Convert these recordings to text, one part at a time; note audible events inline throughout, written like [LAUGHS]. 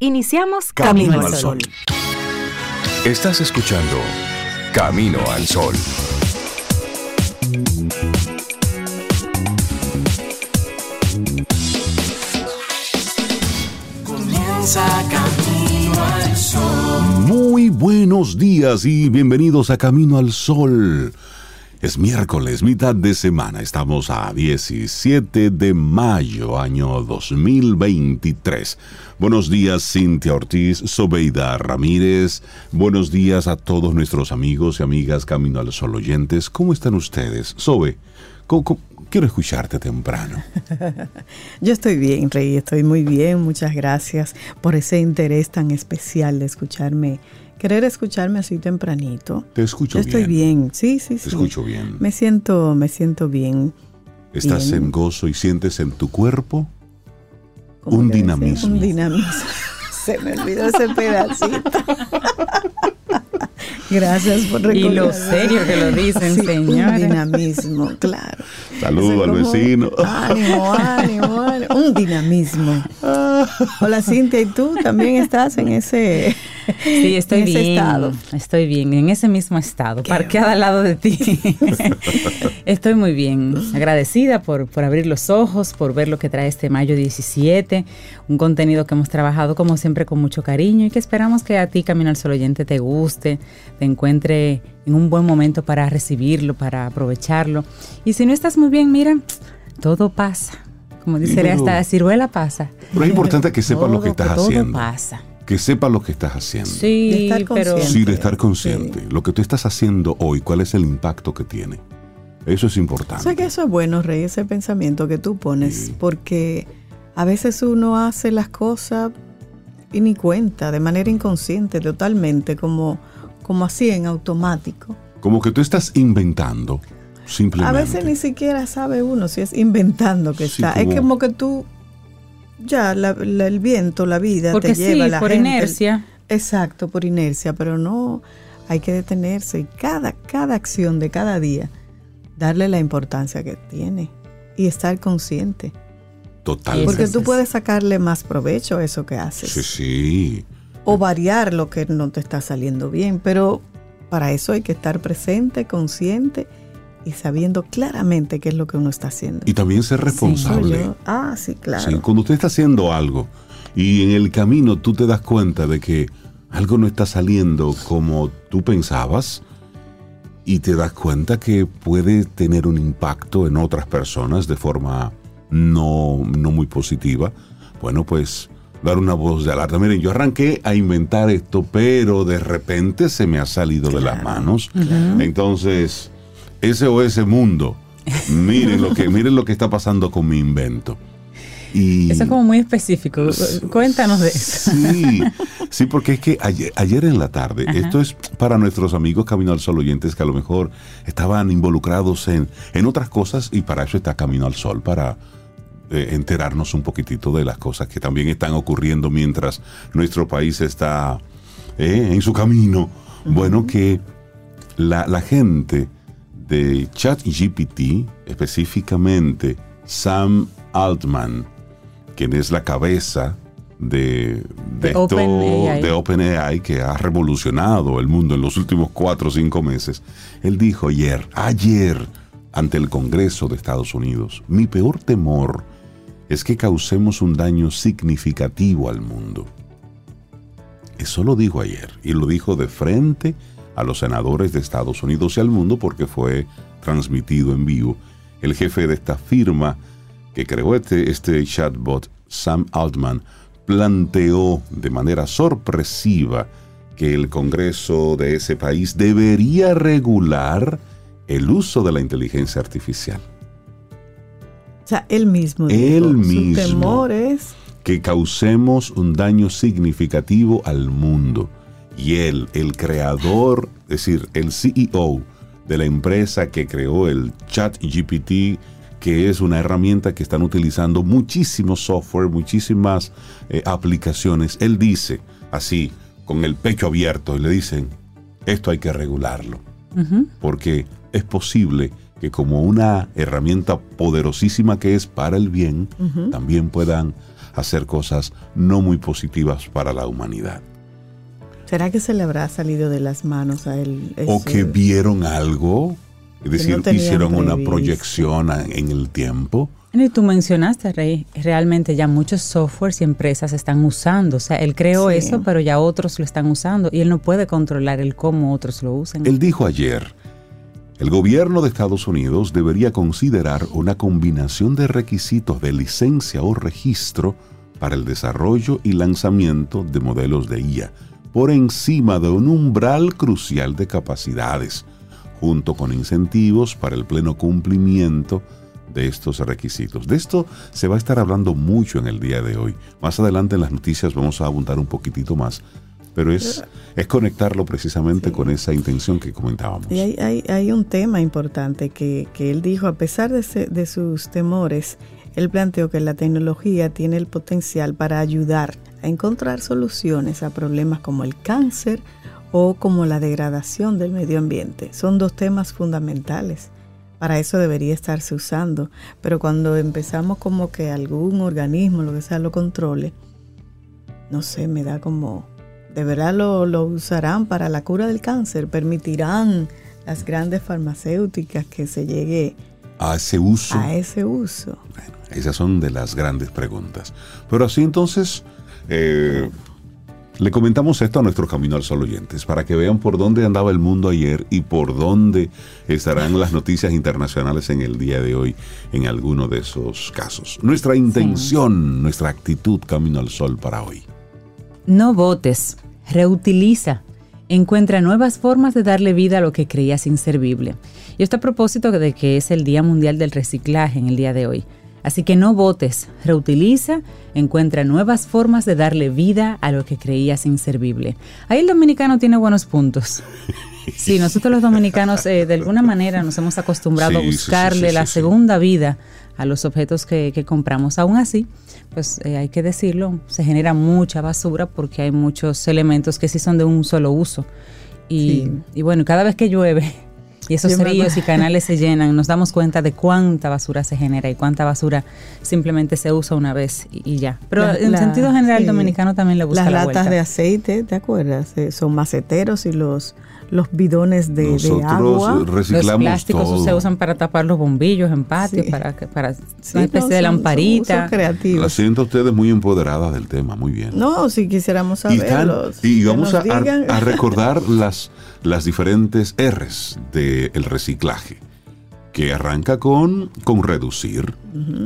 Iniciamos Camino, al Sol. Estás escuchando Camino al Sol. Comienza Camino al Sol. Muy buenos días y bienvenidos a Camino al Sol. Es miércoles, mitad de semana. Estamos a 17 de mayo, año 2023. Buenos días, Cintia Ortiz, Sobeida Ramírez. Buenos días a todos nuestros amigos y amigas Camino al Sol oyentes. ¿Cómo están ustedes? Sobe, quiero escucharte temprano. [LAUGHS] Yo estoy bien, Rey, estoy muy bien. Muchas gracias por ese interés tan especial de escucharme querer escucharme así tempranito. Te escucho bien. Estoy bien, sí, sí, sí. Te escucho bien. Me siento, me siento bien. ¿Estás en gozo y sientes en tu cuerpo un dinamismo? Un dinamismo. [LAUGHS] Se me olvidó ese pedacito. [LAUGHS] Gracias por recordar. Y lo serio que lo dicen, sí, señor. Un dinamismo, claro. Saludo al vecino. Ánimo, ánimo, ánimo. Un dinamismo. Hola Cintia, ¿y tú también estás en ese, sí, estoy bien, estado? Estoy bien, en ese mismo estado, parqueada al lado de ti. [LAUGHS] estoy muy bien, agradecida por, por abrir los ojos, por ver lo que trae este mayo 17, un contenido que hemos trabajado como siempre con mucho cariño y que esperamos que a ti, Camino al Sol Oyente, te guste, te encuentre en un buen momento para recibirlo, para aprovecharlo. Y si no estás muy bien, mira, todo pasa. Como dice hasta la ciruela pasa. Pero es importante que sepas lo que estás haciendo. Todo pasa. Que sepas lo que estás haciendo. Sí, de pero... Sí, de estar consciente. Lo que tú estás haciendo hoy, ¿cuál es el impacto que tiene? Eso es importante. O sea que eso es bueno, Rey, ese pensamiento que tú pones, porque a veces uno hace las cosas y ni cuenta, de manera inconsciente, totalmente, como, como así en automático. Como que tú estás inventando, simplemente. A veces ni siquiera sabe uno si es inventando que está. Es como que tú, ya, el viento, la vida Porque te lleva sí, la por gente. inercia. Exacto, por inercia, pero no, hay que detenerse y cada, cada acción de cada día, darle la importancia que tiene y estar consciente. Totalmente. Porque tú puedes sacarle más provecho a eso que haces. Sí, sí. O variar lo que no te está saliendo bien, pero para eso hay que estar presente, consciente y sabiendo claramente qué es lo que uno está haciendo. Y también ser responsable. Sí, ah, sí, claro. Sí, cuando usted está haciendo algo y en el camino tú te das cuenta de que algo no está saliendo como tú pensabas y te das cuenta que puede tener un impacto en otras personas de forma no, no muy positiva, bueno, pues dar una voz de alerta. Miren, yo arranqué a inventar esto, pero de repente se me ha salido de las manos. Entonces, ese o ese mundo, miren lo que, miren lo que está pasando con mi invento. Y, Eso es como muy específico. Cuéntanos de eso. Sí, sí, porque es que ayer, ayer en la tarde, Ajá. esto es para nuestros amigos Camino al Sol oyentes que a lo mejor estaban involucrados en, en otras cosas y para eso está Camino al Sol, para eh, enterarnos un poquitito de las cosas que también están ocurriendo mientras nuestro país está eh, en su camino. Bueno, que la, la gente de ChatGPT, específicamente Sam Altman, quien es la cabeza de, de, De esto- OpenAI. de OpenAI, que ha revolucionado el mundo en los últimos cuatro o cinco meses, él dijo ayer, ayer, ante el Congreso de Estados Unidos, mi peor temor es que causemos un daño significativo al mundo. Eso lo dijo ayer y lo dijo de frente a los senadores de Estados Unidos y al mundo porque fue transmitido en vivo. El jefe de esta firma que creó este, este chatbot, Sam Altman, planteó de manera sorpresiva que el Congreso de ese país debería regular el uso de la inteligencia artificial. O sea, él mismo. Él dijo, mismo. Su temor es que causemos un daño significativo al mundo. Y él, el creador, es decir, el CEO de la empresa que creó el Chat GPT, que es una herramienta que están utilizando muchísimos software, muchísimas eh, aplicaciones, él dice así, con el pecho abierto, y le dicen, esto hay que regularlo porque es posible que como una herramienta poderosísima que es para el bien, también puedan hacer cosas no muy positivas para la humanidad. ¿Será que se le habrá salido de las manos a él? O que vieron algo, es decir, hicieron una proyección en el tiempo. Y tú mencionaste, Rey, realmente ya muchos softwares y empresas están usando. O sea, él creó eso, pero ya otros lo están usando y él no puede controlar el cómo otros lo usan. Él dijo ayer, el gobierno de Estados Unidos debería considerar una combinación de requisitos de licencia o registro para el desarrollo y lanzamiento de modelos de IA por encima de un umbral crucial de capacidades, junto con incentivos para el pleno cumplimiento de estos requisitos. De esto se va a estar hablando mucho en el día de hoy. Más adelante en las noticias vamos a abundar un poquitito más, pero es, es conectarlo precisamente con esa intención que comentábamos. Y hay, hay, un tema importante que, que, él dijo, a pesar de, de sus temores, él planteó que la tecnología tiene el potencial para ayudar a encontrar soluciones a problemas como el cáncer o como la degradación del medio ambiente. Son dos temas fundamentales. Para eso debería estarse usando. Pero cuando empezamos como que algún organismo, lo que sea, lo controle, no sé, me da como, de verdad lo, lo usarán para la cura del cáncer, permitirán las grandes farmacéuticas que se llegue a ese uso. A ese uso. Bueno, esas son de las grandes preguntas. Pero así entonces, eh, le comentamos esto a nuestros Camino al Sol oyentes para que vean por dónde andaba el mundo ayer y por dónde estarán las noticias internacionales en el día de hoy en alguno de esos casos. Nuestra intención, nuestra actitud Camino al Sol para hoy. No votes, reutiliza. Encuentra nuevas formas de darle vida a lo que creías inservible. Y esto a propósito de que es el Día Mundial del Reciclaje en el día de hoy. Así que no votes, reutiliza, encuentra nuevas formas de darle vida a lo que creías inservible. Ahí el dominicano tiene buenos puntos. Sí, nosotros los dominicanos eh, de alguna manera nos hemos acostumbrado a buscarle la segunda vida a los objetos que, compramos. Aún así, pues eh, hay que decirlo, se genera mucha basura porque hay muchos elementos que sí son de un solo uso. Y, y bueno, cada vez que llueve, y esos ríos y canales se llenan, nos damos cuenta de cuánta basura se genera y cuánta basura simplemente se usa una vez y, ya. Pero en sentido general, dominicano también le busca Las la latas de aceite, ¿te acuerdas? Eh, son maceteros y los los bidones de, Nosotros agua. reciclamos los plásticos se usan para tapar los bombillos en patio, para, para una especie de lamparita. La siento ustedes muy empoderadas del tema, muy bien. No, si quisiéramos saberlos. Y, vamos a, a, recordar [LAUGHS] las, las diferentes R's del reciclaje, que arranca con, con reducir.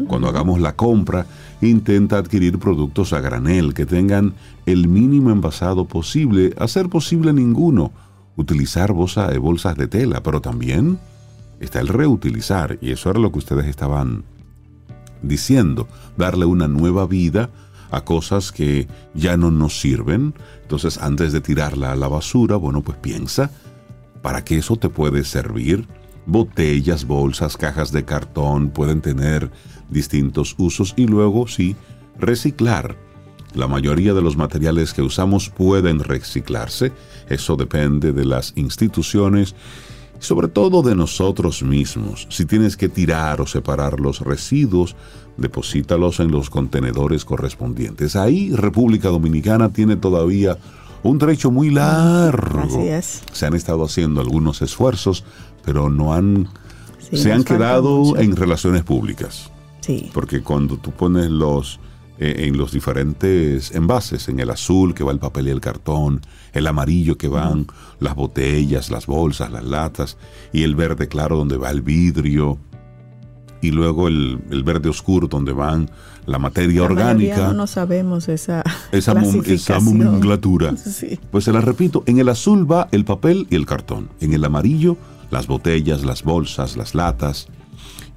Cuando hagamos la compra, intenta adquirir productos a granel que tengan el mínimo envasado posible, hacer posible ninguno utilizar bolsa, bolsas de tela, pero también está el reutilizar, y eso era lo que ustedes estaban diciendo, darle una nueva vida a cosas que ya no nos sirven. Entonces, antes de tirarla a la basura, bueno, pues piensa, ¿para qué eso te puede servir? Botellas, bolsas, cajas de cartón pueden tener distintos usos y luego sí, reciclar. La mayoría de los materiales que usamos pueden reciclarse eso depende de las instituciones y sobre todo de nosotros mismos. Si tienes que tirar o separar los residuos, deposítalos en los contenedores correspondientes. Ahí República Dominicana tiene todavía un trecho muy largo. Así es. Se han estado haciendo algunos esfuerzos, pero no han se han quedado en relaciones públicas. Sí. Porque cuando tú pones los en los diferentes envases, en el azul que va el papel y el cartón, el amarillo que van las botellas, las bolsas, las latas, y el verde claro donde va el vidrio, y luego el, verde oscuro donde van la materia orgánica. No sabemos esa, esa, esa nomenclatura. [LAUGHS] Pues se la repito, en el azul va el papel y el cartón, en el amarillo las botellas, las bolsas, las latas,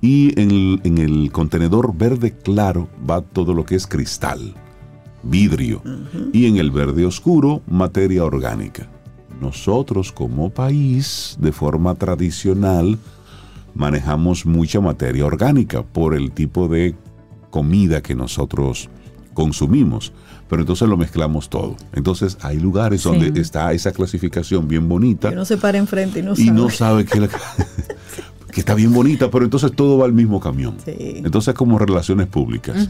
y en el, contenedor verde claro va todo lo que es cristal, vidrio. Y en el verde oscuro, materia orgánica. Nosotros como país, de forma tradicional, manejamos mucha materia orgánica por el tipo de comida que nosotros consumimos. Pero entonces lo mezclamos todo. Entonces hay lugares donde está esa clasificación bien bonita. Que no se para enfrente y no sabe. Y no sabe que la, [LAUGHS] [LAUGHS] que está bien bonita, pero entonces todo va al mismo camión. Entonces como relaciones públicas.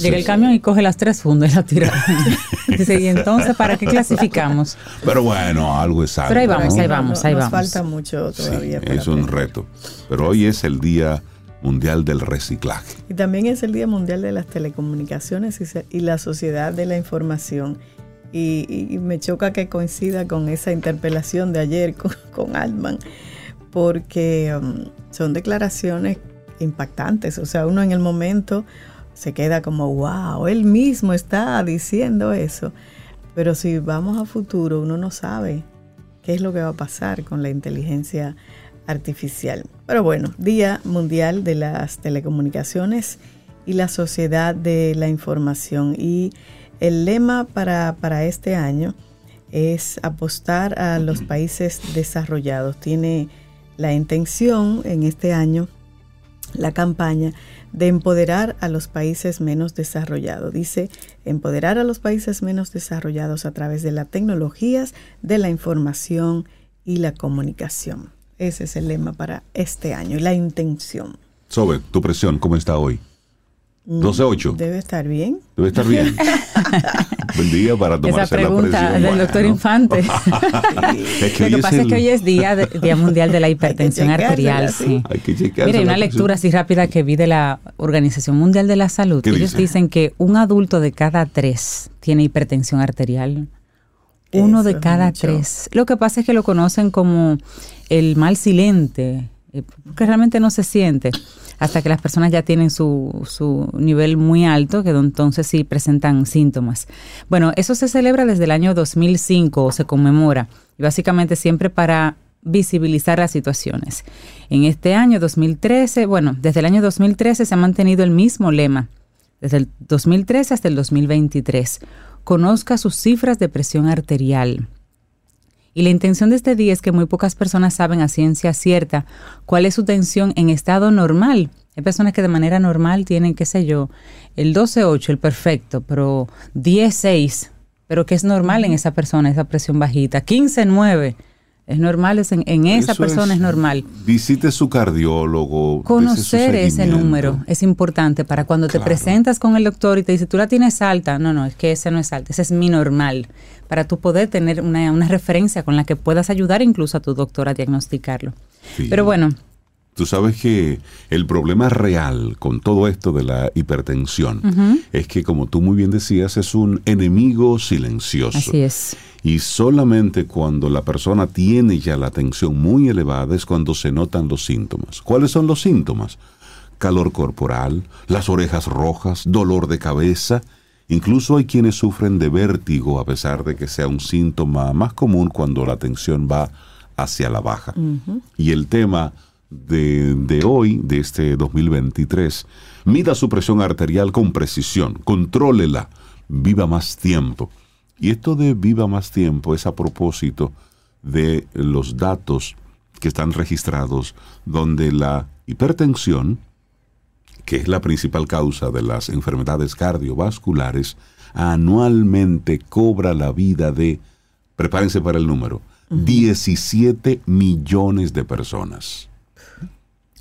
Llega el camión y coge las tres fundas y la tira. [LAUGHS] Dice, y entonces, ¿para qué clasificamos? Pero bueno, algo es algo. Pero ahí vamos, ahí vamos, ahí Nos vamos. falta mucho todavía. Sí, para es un aprender. reto. Pero hoy es el Día Mundial del Reciclaje. Y también es el Día Mundial de las Telecomunicaciones y, se- y la Sociedad de la Información. Y, y- y me choca que coincida con esa interpelación de ayer con, con Altman, porque um, son declaraciones impactantes. O sea, uno en el momento se queda como, wow, él mismo está diciendo eso. Pero si vamos a futuro, uno no sabe qué es lo que va a pasar con la inteligencia artificial. Pero bueno, Día Mundial de las Telecomunicaciones y la Sociedad de la Información. Y el lema para, para este año es apostar a los países desarrollados. Tiene la intención en este año, la campaña, de empoderar a los países menos desarrollados. Dice, empoderar a los países menos desarrollados a través de las tecnologías, de la información y la comunicación. Ese es el lema para este año, y la intención. Sobe, tu presión, ¿cómo está hoy? 12.8. Debe estar bien. Debe estar bien. [LAUGHS] Buen día para Esa tomarse la pregunta presión. del doctor Bueno. Infante. [LAUGHS] Es que Lo hoy que es pasa es que hoy es día, de- día Mundial de la [LAUGHS] Hipertensión Arterial. sí. Hay que Mira, hay la una lectura así rápida que vi de la Organización Mundial de la Salud. ¿Qué Ellos dice? dicen que un adulto de cada tres tiene hipertensión arterial. Uno Eso de cada tres. Lo que pasa es que lo conocen como el mal silente, eh, que realmente no se siente hasta que las personas ya tienen su, su nivel muy alto, que entonces sí presentan síntomas. Bueno, eso se celebra desde el año 2005 o se conmemora, y básicamente siempre para visibilizar las situaciones. En este año 2013, bueno, desde el año 2013 se ha mantenido el mismo lema, desde el 2013 hasta el 2023. Conozca sus cifras de presión arterial. Y la intención de este día es que muy pocas personas saben a ciencia cierta cuál es su tensión en estado normal. Hay personas que de manera normal tienen, qué sé yo, el 12-8, el perfecto, pero 10-6, pero que es normal en esa persona, esa presión bajita. 15-9, es normal, es en, en esa Eso persona es, normal. Visite su cardiólogo. Conocer ese número es importante para cuando te presentas con el doctor y te dice, tú la tienes alta. No, no, es que ese no es alta, ese es mi normal. Para tú poder tener una, una referencia con la que puedas ayudar incluso a tu doctor a diagnosticarlo. Sí. Pero bueno, Tú sabes que el problema real con todo esto de la hipertensión es que, como tú muy bien decías, es un enemigo silencioso. así es. Y solamente cuando la persona tiene ya la tensión muy elevada es cuando se notan los síntomas. ¿Cuáles son los síntomas? Calor corporal, las orejas rojas, dolor de cabeza. Incluso hay quienes sufren de vértigo a pesar de que sea un síntoma más común cuando la tensión va hacia la baja. Y el tema de, de hoy, de este 2023, mida su presión arterial con precisión, contrólela, viva más tiempo. Y esto de viva más tiempo es a propósito de los datos que están registrados donde la hipertensión, que es la principal causa de las enfermedades cardiovasculares, anualmente cobra la vida de, prepárense para el número, 17 millones de personas.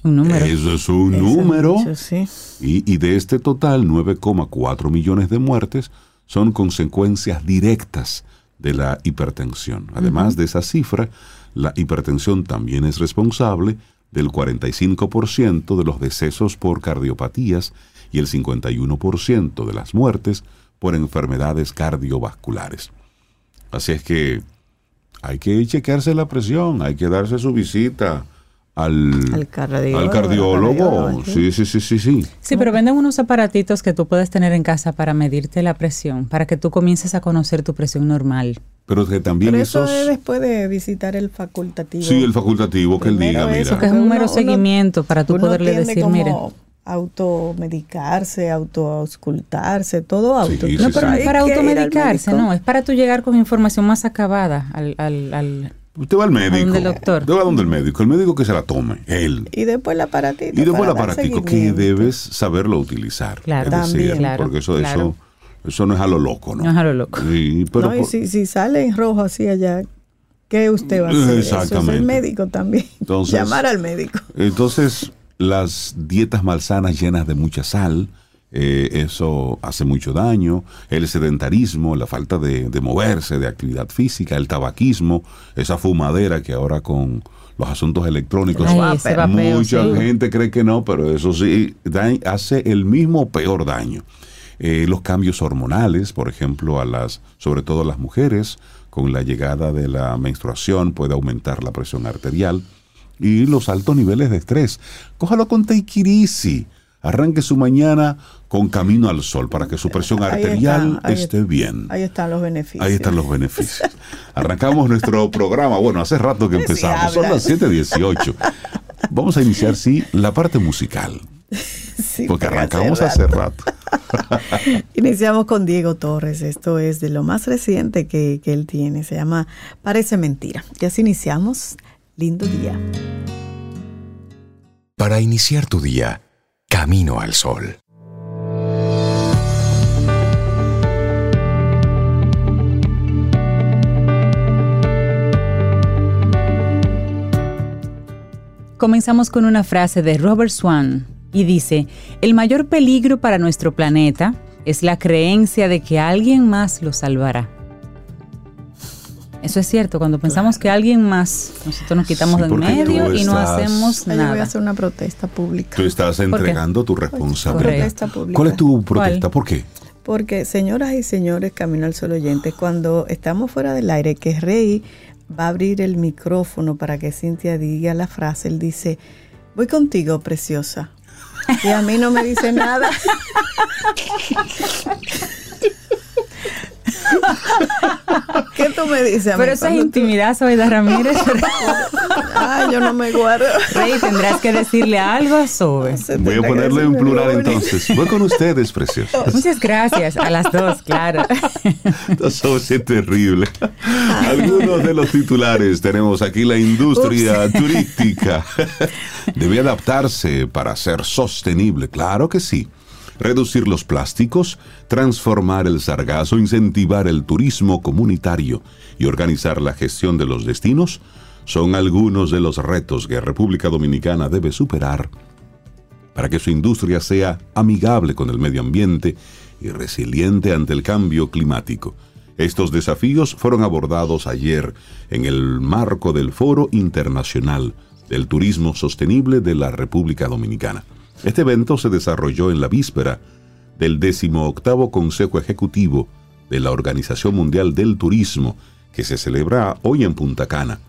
Un número. Eso es un número. mucho, sí. Y, y de este total, 9,4 millones de muertes son consecuencias directas de la hipertensión. Además de esa cifra, la hipertensión también es responsable del 45% de los decesos por cardiopatías y el 51% de las muertes por enfermedades cardiovasculares. Así es que hay que chequearse la presión, hay que darse su visita al, Al cardiólogo, al Sí, sí, sí, sí, sí. Sí, pero venden unos aparatitos que tú puedes tener en casa para medirte la presión, para que tú comiences a conocer tu presión normal. Pero que también Pero eso esos... es después de visitar el facultativo. Sí, el facultativo que él Primero diga, eso, mira. que es un mero uno- seguimiento para tú poderle decir, como mire. automedicarse, autoauscultarse, todo auto. Sí, No, sí, pero no es para automedicarse, no, es para tú llegar con información más acabada al, al, al- Usted va al médico. donde el doctor? Usted va donde el médico. El médico que se la tome, él. Y después el aparatito. Y después el aparatico, que debes saberlo utilizar. Claro. decir, También. Claro, porque eso, claro. eso, eso no es a lo loco, ¿no? No es a lo loco. Sí, pero no, y por- si, si sale en rojo así allá, ¿qué usted va a hacer? Eso es Exactamente. el médico también. [LAUGHS] Entonces- Llamar al médico. Entonces, las dietas malsanas llenas de mucha sal, eh, eso hace mucho daño, el sedentarismo, la falta de, de, moverse, de actividad física, el tabaquismo, esa fumadera que ahora con los asuntos electrónicos, mucha gente cree que no, pero eso sí hace el mismo peor daño. Eh, los cambios hormonales, por ejemplo, a las, sobre todo a las mujeres, con la llegada de la menstruación puede aumentar la presión arterial y los altos niveles de estrés. Cójalo con Teikirisi. Arranque su mañana con camino al sol para que su presión arterial esté bien. Ahí están los beneficios. Ahí están los beneficios. Arrancamos nuestro programa. Bueno, hace rato que empezamos. Son las 7:18. Vamos a iniciar, sí, la parte musical. Sí, porque arrancamos hace rato. [LAUGHS] Iniciamos con Diego Torres. Esto es de lo más reciente que, que él tiene. Se llama Parece Mentira. Y así iniciamos. Lindo día. Para iniciar tu día Camino al Sol. Comenzamos con una frase de Robert Swan y dice, el mayor peligro para nuestro planeta es la creencia de que alguien más lo salvará. Eso es cierto, cuando pensamos que alguien más, nosotros nos quitamos del medio y no hacemos nada. Yo voy a hacer una protesta pública. Tú estás entregando tu responsabilidad. ¿Cuál es tu protesta? ¿Por qué? Porque, señoras y señores, Camino al Sol oyentes, cuando estamos fuera del aire, que Rey va a abrir el micrófono para que Cintia diga la frase, él dice, voy contigo, preciosa. Y a mí no me dice nada. [LAUGHS] [LAUGHS] ¿Qué tú me dices? Pero esa es intimidad, Soida Ramírez. [LAUGHS] Ay, yo no me guardo. Rey, tendrás que decirle algo a Sobe. Voy a ponerle un plural entonces. Voy con ustedes, preciosos. [LAUGHS] Muchas gracias. A las dos, claro. Eso es terrible. Algunos de los titulares tenemos aquí la industria turística. Debe adaptarse para ser sostenible. Claro que sí reducir los plásticos, transformar el sargazo, incentivar el turismo comunitario y organizar la gestión de los destinos son algunos de los retos que República Dominicana debe superar para que su industria sea amigable con el medio ambiente y resiliente ante el cambio climático. Estos desafíos fueron abordados ayer en el marco del Foro Internacional del Turismo Sostenible de la República Dominicana. Este evento se desarrolló en la víspera del 18 Consejo Ejecutivo de la Organización Mundial del Turismo, que se celebra hoy en Punta Cana.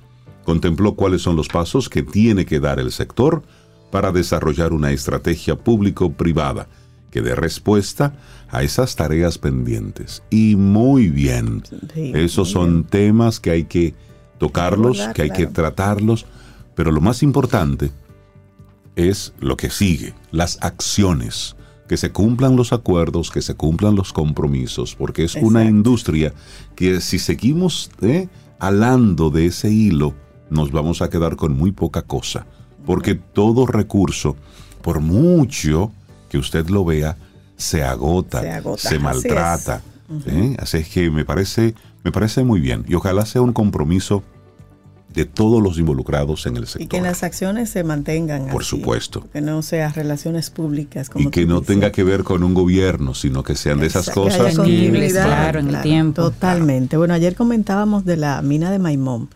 Contempló cuáles son los pasos que tiene que dar el sector para desarrollar una estrategia público-privada que dé respuesta a esas tareas pendientes. Y muy bien, esos son temas que hay que tocarlos, que hay que tratarlos, pero lo más importante es lo que sigue, las acciones, que se cumplan los acuerdos, que se cumplan los compromisos, porque es una industria que si seguimos eh, alando de ese hilo, nos vamos a quedar con muy poca cosa, porque todo recurso, por mucho que usted lo vea, se agota, se, maltrata. ¿eh? Así es que me parece, me parece muy bien. Y ojalá sea un compromiso de todos los involucrados en el sector. Y que las acciones se mantengan. Por supuesto. Que no sean relaciones públicas. y que no tenga que ver con un gobierno, sino que sean de esas cosas. Que claro, en el tiempo. Totalmente. Bueno, ayer comentábamos de la mina de Maimón.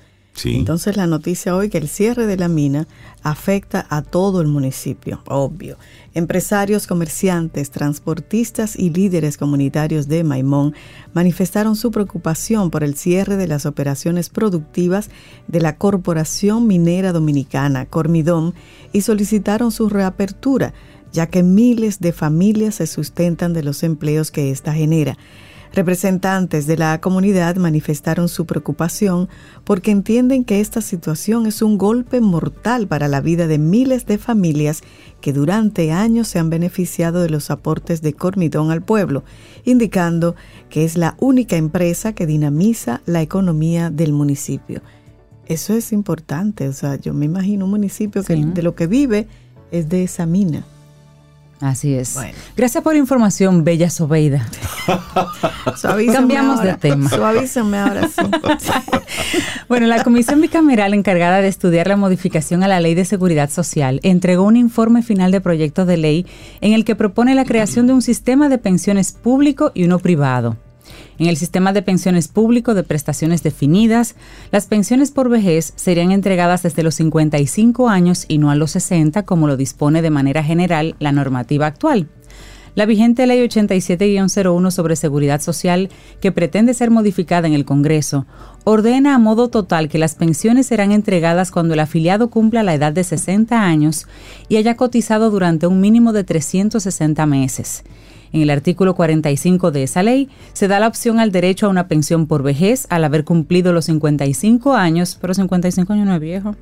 Entonces la noticia hoy que el cierre de la mina afecta a todo el municipio, obvio. Empresarios, comerciantes, transportistas y líderes comunitarios de Maimón manifestaron su preocupación por el cierre de las operaciones productivas de la Corporación Minera Dominicana, Cormidom, y solicitaron su reapertura, ya que miles de familias se sustentan de los empleos que ésta genera. Representantes de la comunidad manifestaron su preocupación porque entienden que esta situación es un golpe mortal para la vida de miles de familias que durante años se han beneficiado de los aportes de Cormidón al pueblo, indicando que es la única empresa que dinamiza la economía del municipio. Eso es importante, o sea, yo me imagino un municipio que de lo que vive es de esa mina. Así es. Gracias por la información, Bella Sobeida. [LAUGHS] Cambiamos de tema. Suavízame ahora sí. [LAUGHS] bueno, la Comisión Bicameral encargada de estudiar la modificación a la Ley de Seguridad Social entregó un informe final de proyecto de ley en el que propone la creación de un sistema de pensiones público y uno privado. En el sistema de pensiones público de prestaciones definidas, las pensiones por vejez serían entregadas desde los 55 años y no a los 60, como lo dispone de manera general la normativa actual. La vigente Ley 87-01 sobre Seguridad Social, que pretende ser modificada en el Congreso, ordena a modo total que las pensiones serán entregadas cuando el afiliado cumpla la edad de 60 años y haya cotizado durante un mínimo de 360 meses. En el artículo 45 de esa ley se da la opción al derecho a una pensión por vejez al haber cumplido los 55 años, pero 55 años no es viejo.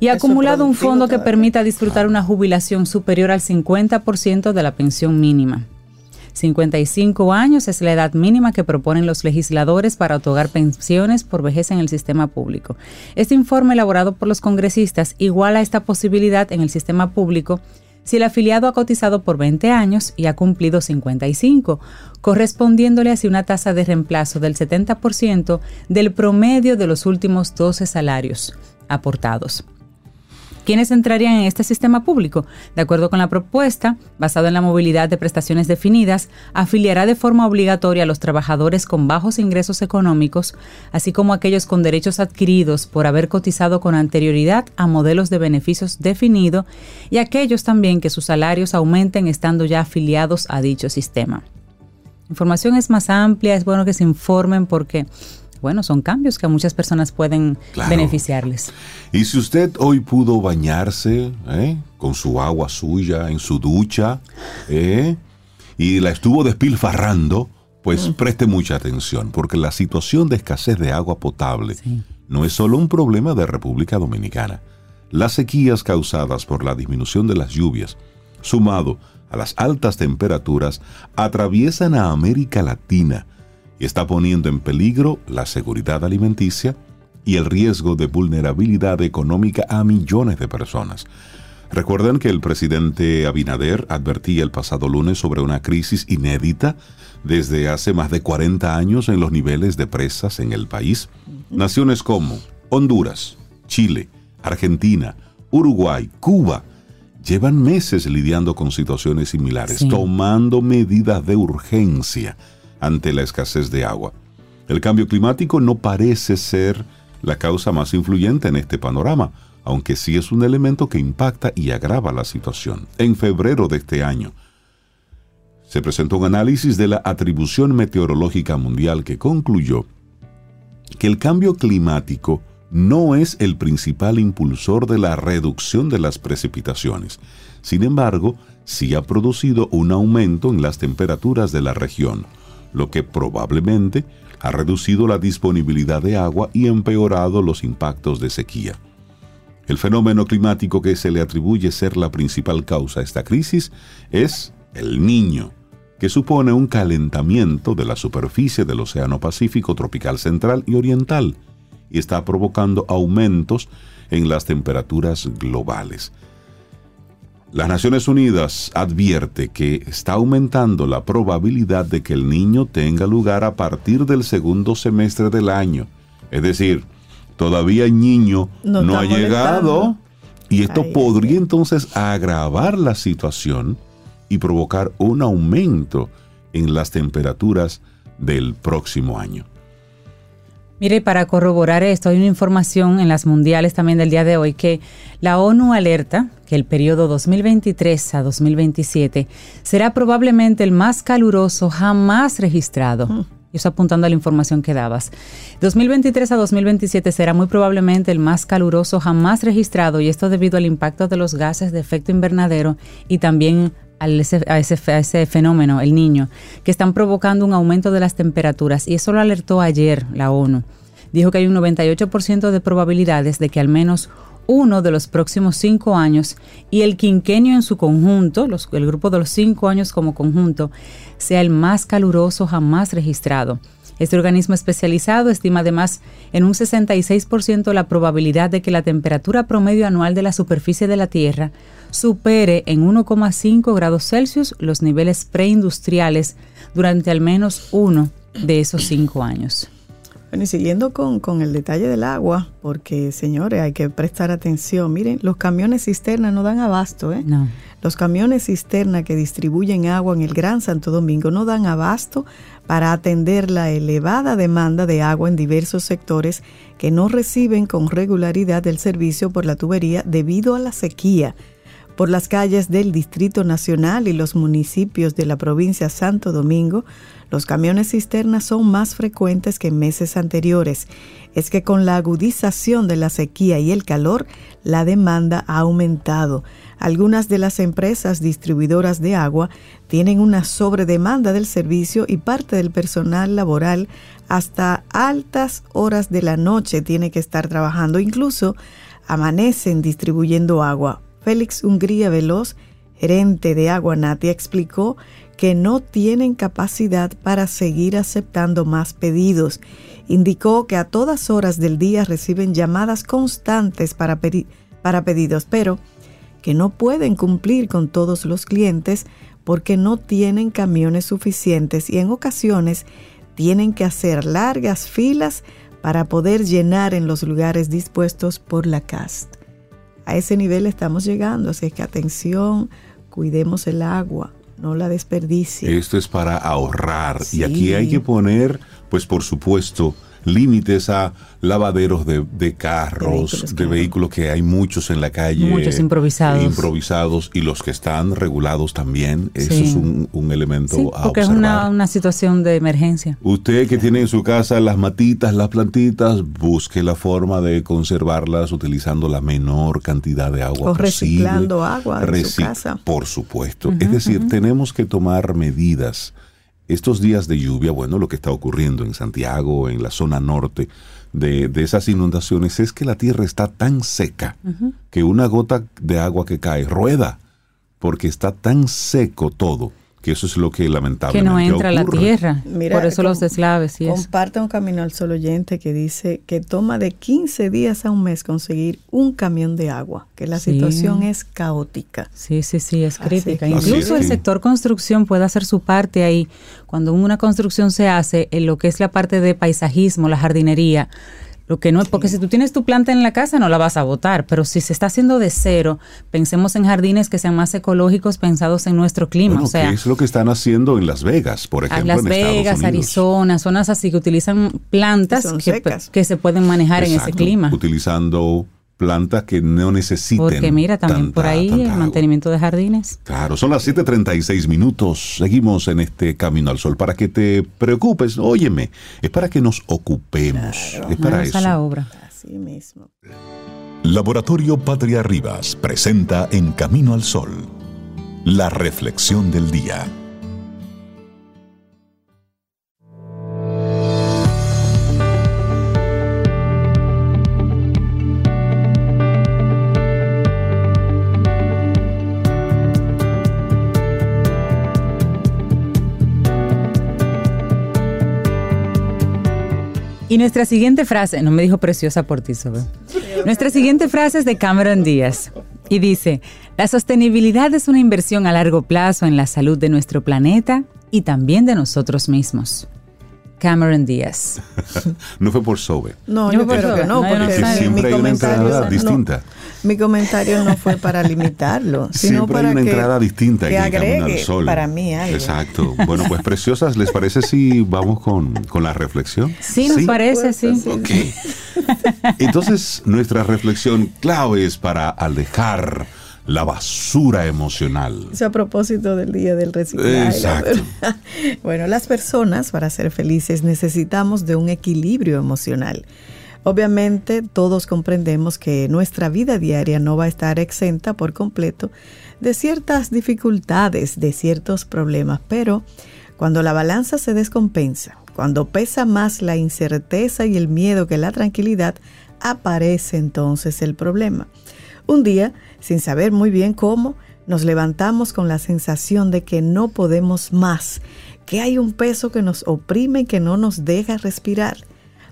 Y ha acumulado un fondo que permita disfrutar una jubilación superior al 50% de la pensión mínima. 55 años es la edad mínima que proponen los legisladores para otorgar pensiones por vejez en el sistema público. Este informe elaborado por los congresistas iguala esta posibilidad en el sistema público si el afiliado ha cotizado por 20 años y ha cumplido 55, correspondiéndole así una tasa de reemplazo del 70% del promedio de los últimos 12 salarios aportados. ¿Quiénes entrarían en este sistema público? De acuerdo con la propuesta, basada en la movilidad de prestaciones definidas, afiliará de forma obligatoria a los trabajadores con bajos ingresos económicos, así como aquellos con derechos adquiridos por haber cotizado con anterioridad a modelos de beneficios definido y aquellos también que sus salarios aumenten estando ya afiliados a dicho sistema. Información es más amplia, es bueno que se informen porque bueno, son cambios que a muchas personas pueden beneficiarles. Y si usted hoy pudo bañarse ¿eh? con su agua suya en su ducha ¿eh? y la estuvo despilfarrando, pues mm. preste mucha atención, porque la situación de escasez de agua potable no es solo un problema de República Dominicana. Las sequías causadas por la disminución de las lluvias, sumado a las altas temperaturas, atraviesan a América Latina está poniendo en peligro la seguridad alimenticia y el riesgo de vulnerabilidad económica a millones de personas. Recuerden que el presidente Abinader advertía el pasado lunes sobre una crisis inédita desde hace más de 40 años en los niveles de presas en el país. Naciones como Honduras, Chile, Argentina, Uruguay, Cuba, llevan meses lidiando con situaciones similares, tomando medidas de urgencia ante la escasez de agua. El cambio climático no parece ser la causa más influyente en este panorama, aunque sí es un elemento que impacta y agrava la situación. En febrero de este año, se presentó un análisis de la atribución meteorológica mundial que concluyó que el cambio climático no es el principal impulsor de la reducción de las precipitaciones. Sin embargo, sí ha producido un aumento en las temperaturas de la región, lo que probablemente ha reducido la disponibilidad de agua y empeorado los impactos de sequía. El fenómeno climático que se le atribuye ser la principal causa a esta crisis es el niño, que supone un calentamiento de la superficie del Océano Pacífico tropical central y oriental y está provocando aumentos en las temperaturas globales. Las Naciones Unidas advierte que está aumentando la probabilidad de que el niño tenga lugar a partir del segundo semestre del año. Es decir, todavía el niño no, ha llegado y esto podría entonces agravar la situación y provocar un aumento en las temperaturas del próximo año. Mire, para corroborar esto, hay una información en las mundiales también del día de hoy que la ONU alerta que el periodo 2023 a 2027 será probablemente el más caluroso jamás registrado. Mm. Y eso apuntando a la información que dabas. 2023 a 2027 será muy probablemente el más caluroso jamás registrado y esto debido al impacto de los gases de efecto invernadero y también a ese, a ese, fenómeno, el niño, que están provocando un aumento de las temperaturas. Y eso lo alertó ayer la ONU. Dijo que hay un 98% de probabilidades de que al menos uno de los próximos cinco años y el quinquenio en su conjunto, el grupo de los cinco años como conjunto, sea el más caluroso jamás registrado. Este organismo especializado estima además en un 66% la probabilidad de que la temperatura promedio anual de la superficie de la Tierra supere en 1,5 grados Celsius los niveles preindustriales durante al menos uno de esos cinco años. Bueno, y siguiendo con, el detalle del agua, porque señores, hay que prestar atención. Miren, los camiones cisterna no dan abasto, ¿eh? No. Los camiones cisterna que distribuyen agua en el Gran Santo Domingo no dan abasto para atender la elevada demanda de agua en diversos sectores que no reciben con regularidad el servicio por la tubería debido a la sequía por las calles del Distrito Nacional y los municipios de la provincia Santo Domingo, los camiones cisternas son más frecuentes que en meses anteriores. Es que con la agudización de la sequía y el calor, la demanda ha aumentado. Algunas de las empresas distribuidoras de agua tienen una sobredemanda del servicio y parte del personal laboral hasta altas horas de la noche tiene que estar trabajando. Incluso amanecen distribuyendo agua. Félix Hungría Veloz, gerente de Aguanati, explicó que no tienen capacidad para seguir aceptando más pedidos. Indicó que a todas horas del día reciben llamadas constantes para, para pedidos, pero que no pueden cumplir con todos los clientes porque no tienen camiones suficientes y en ocasiones tienen que hacer largas filas para poder llenar en los lugares dispuestos por la CAST a ese nivel estamos llegando, así es que atención, cuidemos el agua, no la desperdicie. Esto es para ahorrar. Y aquí hay que poner, pues por supuesto, límites a lavaderos de, carros, de, vehículos, que hay muchos en la calle. Muchos improvisados. Improvisados y los que están regulados también. Eso es un, elemento sí, porque es una, situación de emergencia. Usted que tiene en su casa las matitas, las plantitas, busque la forma de conservarlas utilizando la menor cantidad de agua o reciclando agua en su casa. Por supuesto. es decir, tenemos que tomar medidas estos días de lluvia, bueno, lo que está ocurriendo en Santiago, en la zona norte de, esas inundaciones, es que la tierra está tan seca que una gota de agua que cae rueda, porque está tan seco todo que eso es lo que lamentablemente Que no entra a la tierra, por eso los deslaves y Comparte un camino al solo oyente que dice que toma de 15 días a un mes conseguir un camión de agua, que la situación es caótica. Sí, sí, sí, es crítica. Incluso el sector construcción puede hacer su parte ahí. Cuando una construcción se hace en lo que es la parte de paisajismo, la jardinería, lo que no, porque si tú tienes tu planta en la casa no la vas a botar, pero si se está haciendo de cero, pensemos en jardines que sean más ecológicos pensados en nuestro clima. o sea, ¿qué es lo que están haciendo en Las Vegas, por ejemplo? Las Vegas, Arizona, zonas así que utilizan plantas que, se pueden manejar en ese clima. Utilizando plantas que no necesiten. Porque mira, también por ahí el mantenimiento de jardines. Claro, son las 7:36 minutos. Seguimos en este camino al sol. Para que te preocupes, óyeme, es para que nos ocupemos. es para eso. a la obra. Así mismo. Laboratorio Patria Rivas presenta En Camino al Sol la reflexión del día. Y nuestra siguiente frase, no me dijo preciosa por ti, Sobe. Nuestra siguiente frase es de Cameron Díaz y dice, la sostenibilidad es una inversión a largo plazo en la salud de nuestro planeta y también de nosotros mismos. Cameron Díaz. [LAUGHS] no fue por Sobe. No, yo creo que no, porque siempre hay una entrada distinta. mi comentario no fue para limitarlo, [LAUGHS] sino siempre para hay una entrada distinta que agregue al sol. para mí Exacto. Bueno, pues [LAUGHS] preciosas, ¿les parece si vamos con, con la reflexión? Sí, nos parece, sí. Ok. Entonces, nuestra reflexión clave es para alejar la basura emocional. Eso a propósito del día del reciclaje. Exacto. [LAUGHS] bueno, las personas para ser felices necesitamos de un equilibrio emocional. Obviamente todos comprendemos que nuestra vida diaria no va a estar exenta por completo de ciertas dificultades, de ciertos problemas, pero cuando la balanza se descompensa, cuando pesa más la incerteza y el miedo que la tranquilidad, aparece entonces el problema. Un día, sin saber muy bien cómo, nos levantamos con la sensación de que no podemos más, qué hay un peso que nos oprime y que no nos deja respirar?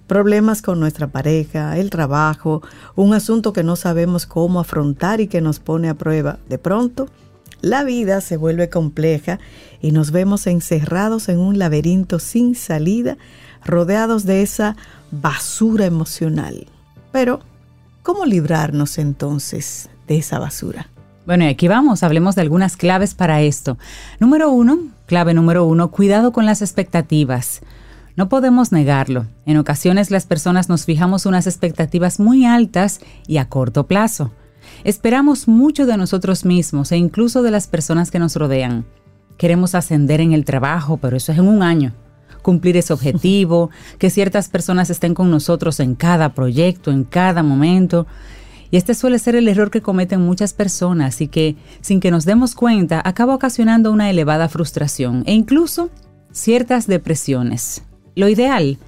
Problemas con nuestra pareja, el trabajo, un asunto que no sabemos cómo afrontar y que nos pone a prueba. De pronto, la vida se vuelve compleja y nos vemos encerrados en un laberinto sin salida, rodeados de esa basura emocional. Pero, ¿cómo librarnos entonces de esa basura? Bueno, y aquí vamos, hablemos de algunas claves para esto. Número uno, clave número uno, cuidado con las expectativas. No podemos negarlo. En ocasiones las personas nos fijamos unas expectativas muy altas y a corto plazo. Esperamos mucho de nosotros mismos e incluso de las personas que nos rodean. Queremos ascender en el trabajo, pero eso es en un año. Cumplir ese objetivo, que ciertas personas estén con nosotros en cada proyecto, en cada momento. Y este suele ser el error que cometen muchas personas y que, sin que nos demos cuenta, acaba ocasionando una elevada frustración e incluso ciertas depresiones. Lo ideal,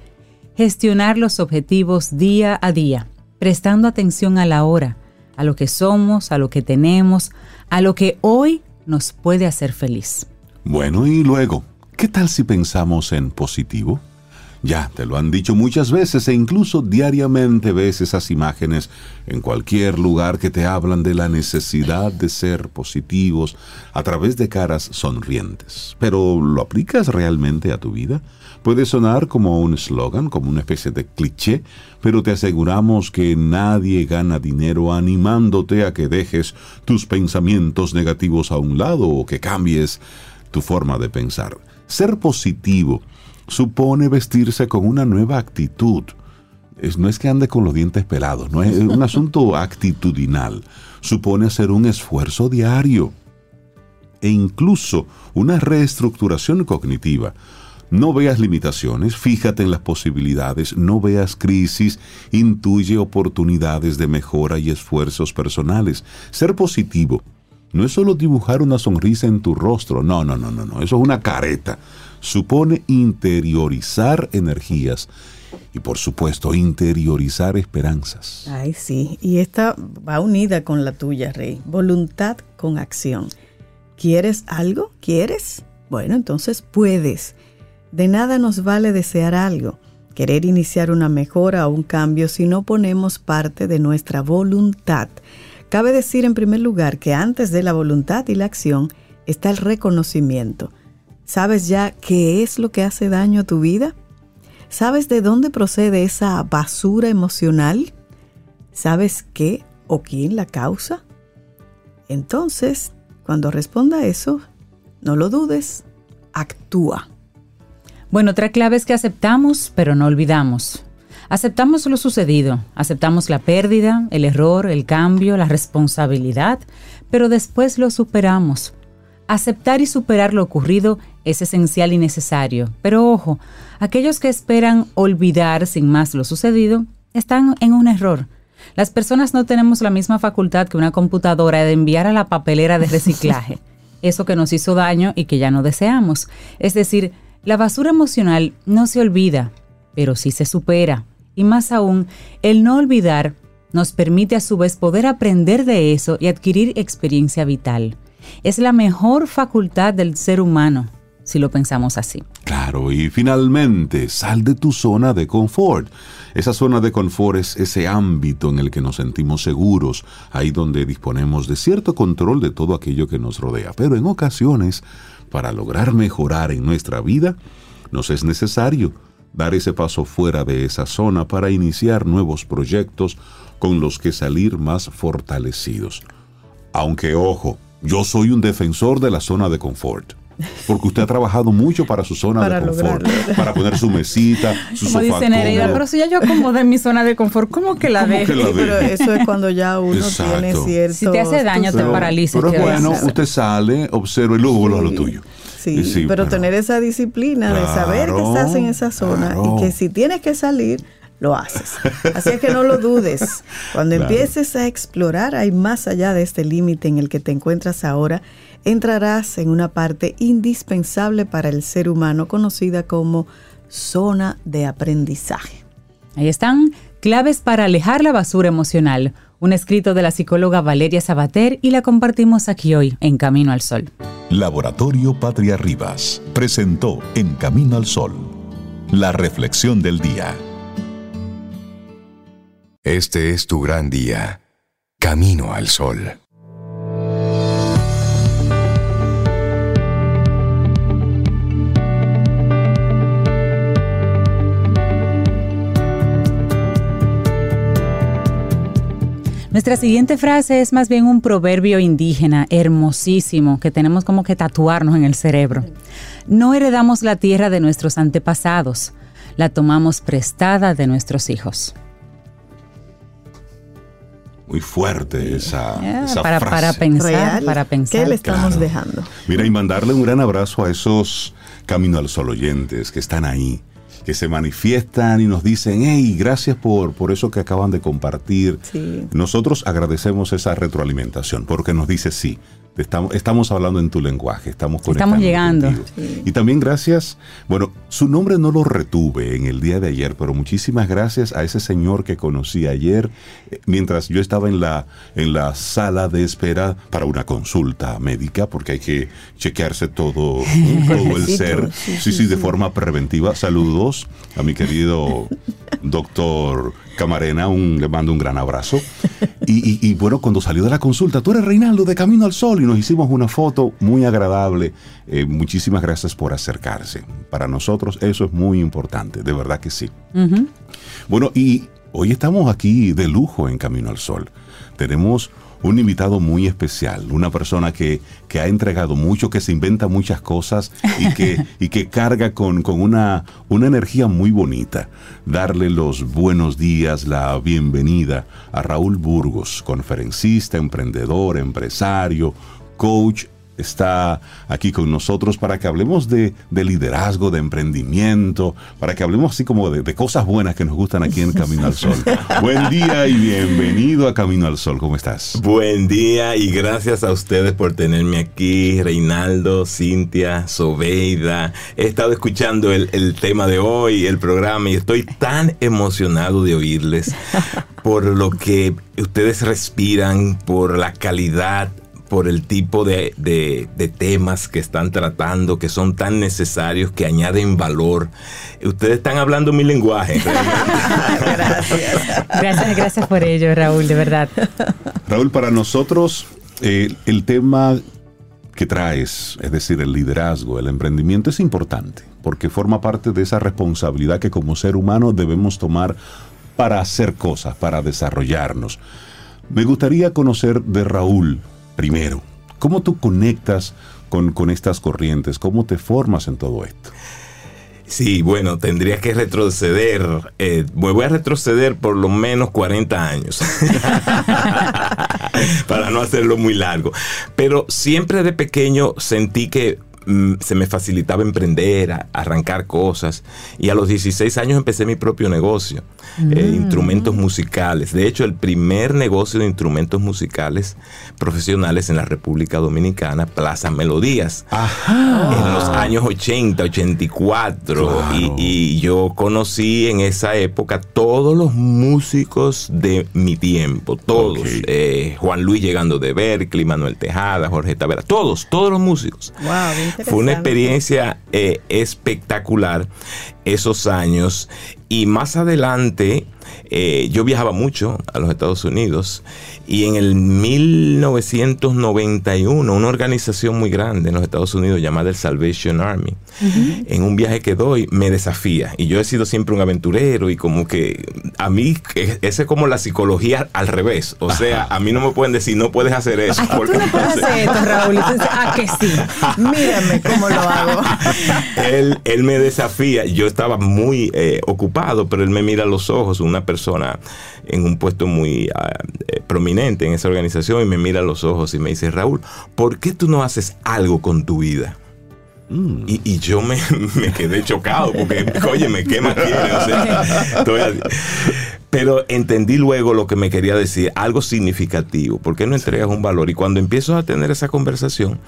gestionar los objetivos día a día, prestando atención a la hora, a lo que somos, a lo que tenemos, a lo que hoy nos puede hacer feliz. Bueno, y luego, ¿qué tal si pensamos en positivo? Ya, te lo han dicho muchas veces e incluso diariamente ves esas imágenes en cualquier lugar que te hablan de la necesidad de ser positivos a través de caras sonrientes. Pero ¿lo aplicas realmente a tu vida? Puede sonar como un eslogan, como una especie de cliché, pero te aseguramos que nadie gana dinero animándote a que dejes tus pensamientos negativos a un lado o que cambies tu forma de pensar. Ser positivo supone vestirse con una nueva actitud. no es que ande con los dientes pelados, no es un asunto [LAUGHS] actitudinal. Supone hacer un esfuerzo diario e incluso una reestructuración cognitiva. No veas limitaciones, fíjate en las posibilidades, no veas crisis, intuye oportunidades de mejora y esfuerzos personales. Ser positivo no es solo dibujar una sonrisa en tu rostro, no, no, no, no, no, eso es una careta supone interiorizar energías y por supuesto interiorizar esperanzas. Ay, sí, y esta va unida con la tuya, Rey. Voluntad con acción. ¿Quieres algo? ¿Quieres? Bueno, entonces puedes. De nada nos vale desear algo, querer iniciar una mejora o un cambio si no ponemos parte de nuestra voluntad. Cabe decir en primer lugar que antes de la voluntad y la acción está el reconocimiento ¿Sabes ya qué es lo que hace daño a tu vida? ¿Sabes de dónde procede esa basura emocional? ¿Sabes qué o quién la causa? Entonces, cuando responda eso, no lo dudes, actúa. Bueno, otra clave es que aceptamos, pero no olvidamos. Aceptamos lo sucedido, aceptamos la pérdida, el error, el cambio, la responsabilidad, pero después lo superamos. Aceptar y superar lo ocurrido es esencial y necesario, pero ojo, aquellos que esperan olvidar sin más lo sucedido están en un error. Las personas no tenemos la misma facultad que una computadora de enviar a la papelera de reciclaje [LAUGHS] eso que nos hizo daño y que ya no deseamos. Es decir, la basura emocional no se olvida, pero sí se supera. Y más aún, el no olvidar nos permite a su vez poder aprender de eso y adquirir experiencia vital. Es la mejor facultad del ser humano, si lo pensamos así. Claro, y finalmente, sal de tu zona de confort. Esa zona de confort es ese ámbito en el que nos sentimos seguros, ahí donde disponemos de cierto control de todo aquello que nos rodea. Pero en ocasiones, para lograr mejorar en nuestra vida, nos es necesario dar ese paso fuera de esa zona para iniciar nuevos proyectos con los que salir más fortalecidos. Aunque ojo, yo soy un defensor de la zona de confort. Porque usted ha trabajado mucho para su zona de confort, para poner su mesita, [LAUGHS] su Como sofá. dice Nereida, pero si ya yo acomodé mi zona de confort, ¿cómo que la deje? Pero eso es cuando ya uno tiene cierto... Si te hace daño, te paraliza. Pero bueno, usted sale, observa y luego vuelve a lo tuyo. Sí, pero, tener esa disciplina de saber que estás en esa zona y que si tienes que salir, lo haces. Así es que no lo dudes. Cuando empieces a explorar, hay más allá de este límite en el que te encuentras ahora, entrarás en una parte indispensable para el ser humano conocida como zona de aprendizaje. Ahí están claves para alejar la basura emocional. Un escrito de la psicóloga Valeria Sabater y la compartimos aquí hoy en Camino al Sol. Laboratorio Patria Rivas presentó En Camino al Sol, la reflexión del día. Este es tu gran día, Camino al Sol. Nuestra siguiente frase es más bien un proverbio indígena hermosísimo que tenemos como que tatuarnos en el cerebro. No heredamos la tierra de nuestros antepasados, la tomamos prestada de nuestros hijos. Muy fuerte esa, para, frase. para pensar, para pensar. ¿Qué le estamos dejando? Mira, y mandarle un gran abrazo a esos Camino al Sol oyentes que están ahí, que se manifiestan y nos dicen, hey, gracias por, por eso que acaban de compartir. Sí. Nosotros agradecemos esa retroalimentación porque nos dice, sí, estamos, estamos hablando en tu lenguaje, estamos conectando Estamos llegando. contigo". Y también gracias, bueno, su nombre no lo retuve en el día de ayer, pero muchísimas gracias a ese señor que conocí ayer eh, mientras yo estaba en la, en la sala de espera para una consulta médica, porque hay que chequearse todo, [LAUGHS] todo el ser, sí, sí, sí, de forma preventiva. Saludos a mi querido [LAUGHS] doctor Camarena, un, le mando un gran abrazo. Y, y- y bueno, cuando salió de la consulta, tú eres Reinaldo de Camino al Sol y nos hicimos una foto muy agradable. Eh, muchísimas gracias por acercarse. Para nosotros eso es muy importante, de verdad que sí. Bueno, y hoy estamos aquí de lujo en Camino al Sol. Tenemos un invitado muy especial, una persona que, que ha entregado mucho, que se inventa muchas cosas y que, y que carga con, con una, una energía muy bonita. Darle los buenos días, la bienvenida a Raúl Burgos, conferencista, emprendedor, empresario, coach está aquí con nosotros para que hablemos de, de liderazgo, de emprendimiento, para que hablemos así como de, de cosas buenas que nos gustan aquí en Camino al Sol. [LAUGHS] Buen día y bienvenido a Camino al Sol. ¿Cómo estás? Buen día y gracias a ustedes por tenerme aquí, Reinaldo, Cintia, Sobeida. He estado escuchando el, el tema de hoy, el programa, y estoy tan emocionado de oírles [LAUGHS] por lo que ustedes respiran, por la calidad por el tipo de, de- de temas que están tratando, que son tan necesarios, que añaden valor. Ustedes están hablando mi lenguaje. [LAUGHS] Gracias, gracias por ello, Raúl, de verdad. Raúl, para nosotros eh, el tema que traes, es decir, el liderazgo, el emprendimiento es importante, porque forma parte de esa responsabilidad que como ser humano debemos tomar para hacer cosas, para desarrollarnos. Me gustaría conocer de Raúl, primero, cómo tú conectas con, con estas corrientes, cómo te formas en todo esto. Sí, bueno, tendría que retroceder. eh, voy a retroceder por lo menos 40 años. [LAUGHS] Para no hacerlo muy largo. Pero siempre de pequeño sentí que se me facilitaba emprender, a- arrancar cosas. Y a los 16 años empecé mi propio negocio, eh, instrumentos musicales. De hecho, el primer negocio de instrumentos musicales profesionales en la República Dominicana, Plaza Melodías en los años 80, 84. Claro. Y, y yo conocí en esa época todos los músicos de mi tiempo, todos. Eh, Juan Luis llegando de Berkeley, Manuel Tejada, Jorge Tavera, todos, todos los músicos. Wow. Fue una experiencia eh, espectacular esos años. Y más adelante, eh, yo viajaba mucho a los Estados Unidos. Y en el 1991, una organización muy grande en los Estados Unidos llamada el Salvation Army, en un viaje que doy, me desafía. Y yo he sido siempre un aventurero y como que a mí, eh, esa es como la psicología al revés. O sea, a mí no me pueden decir, no puedes hacer eso. Ay, tú no puedes hacer esto, [LAUGHS] Raúl. Y tú dices, ah, que sí. Mírame cómo lo hago. él, él me desafía. Yo estaba muy eh, ocupado, pero él me mira a los ojos, una persona en un puesto muy ah, eh, prominente en esa organización, y me mira a los ojos y me dice, Raúl, ¿por qué tú no haces algo con tu vida? Y, y yo me, [LAUGHS] me quedé chocado porque, oye, me quema quiere. O sea. Pero entendí luego lo que me quería decir, algo significativo. ¿Por qué no entregas un valor? Y cuando empiezo a tener esa conversación,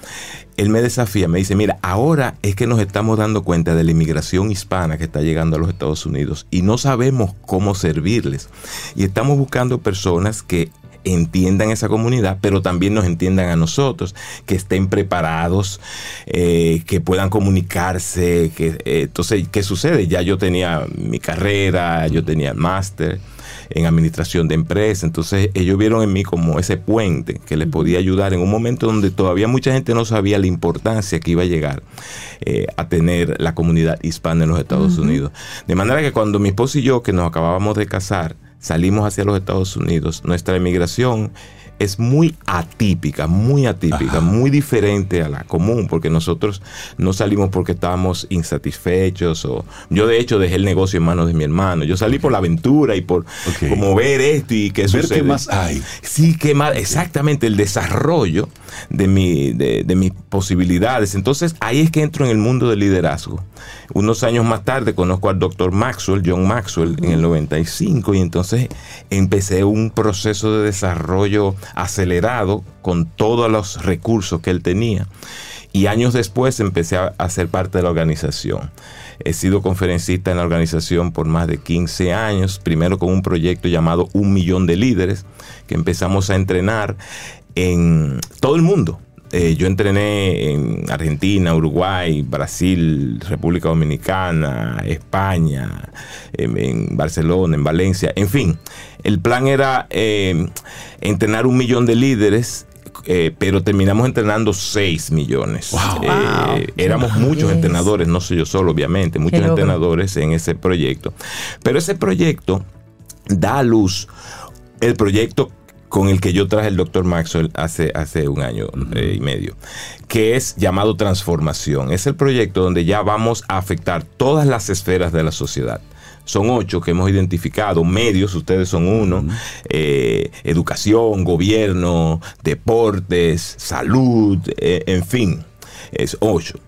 él me desafía, me dice, mira, ahora es que nos estamos dando cuenta de la inmigración hispana que está llegando a los Estados Unidos y no sabemos cómo servirles. Y estamos buscando personas que entiendan esa comunidad, pero también nos entiendan a nosotros, que estén preparados, eh, que puedan comunicarse. Que, eh, entonces, ¿qué sucede? Ya yo tenía mi carrera, yo tenía el máster en administración de empresas. Entonces ellos vieron en mí como ese puente que les podía ayudar en un momento donde todavía mucha gente no sabía la importancia que iba a llegar eh, a tener la comunidad hispana en los Estados Unidos. De manera que cuando mi esposo y yo, que nos acabábamos de casar, salimos hacia los Estados Unidos, nuestra emigración es muy atípica, muy atípica, muy diferente a la común, porque nosotros no salimos porque estábamos insatisfechos o yo de hecho dejé el negocio en manos de mi hermano. Yo salí por la aventura y por como ver esto y qué Ver sucede. qué más hay. Sí, qué más, exactamente el desarrollo de, mi, de, de mis posibilidades. Entonces ahí es que entro en el mundo del liderazgo. Unos años más tarde conozco al doctor Maxwell, John Maxwell, en el 95 y entonces empecé un proceso de desarrollo acelerado con todos los recursos que él tenía. Y años después empecé a, a ser parte de la organización. He sido conferencista en la organización por más de 15 años, primero con un proyecto llamado Un Millón de Líderes, que empezamos a entrenar en todo el mundo. Eh, yo entrené en Argentina, Uruguay, Brasil, República Dominicana, España, en, en Barcelona, en Valencia, en fin. El plan era eh, entrenar un millón de líderes eh, pero terminamos entrenando 6 millones. Wow. éramos muchos Yes. entrenadores, no soy yo solo, obviamente, muchos entrenadores en ese proyecto. Pero ese proyecto da a luz el proyecto con el que yo traje el doctor Maxwell hace, hace un año eh, y medio, que es llamado transformación. Es el proyecto donde ya vamos a afectar todas las esferas de la sociedad. Son ocho que hemos identificado, medios, ustedes son uno, eh, educación, gobierno, deportes, salud, eh, en fin, es ocho.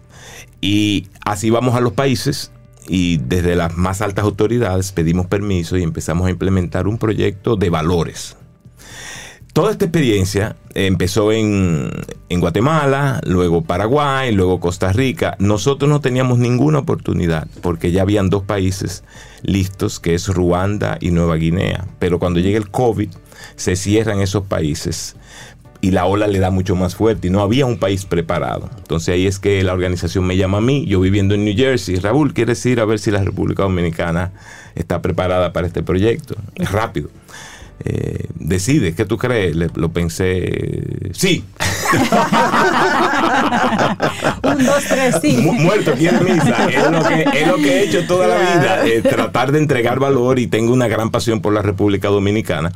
Y así vamos a los países y desde las más altas autoridades pedimos permiso y empezamos a implementar un proyecto de valores. Toda esta experiencia empezó en, en Guatemala, luego Paraguay, luego Costa Rica. Nosotros no teníamos ninguna oportunidad porque ya habían dos países listos, que es Ruanda y Nueva Guinea. Pero cuando llega el COVID, se cierran esos países y la ola le da mucho más fuerte y no había un país preparado. Entonces ahí es que la organización me llama a mí, yo viviendo en New Jersey, Raúl, ¿quieres ir a ver si la República Dominicana está preparada para este proyecto? Es rápido. Eh, decide, ¿qué tú crees? Le- lo pensé, sí. Un, dos, tres, sí. Mu- muerto aquí en misa. Es lo, que, es lo que he hecho toda la vida. eh, tratar de entregar valor y tengo una gran pasión por la República Dominicana.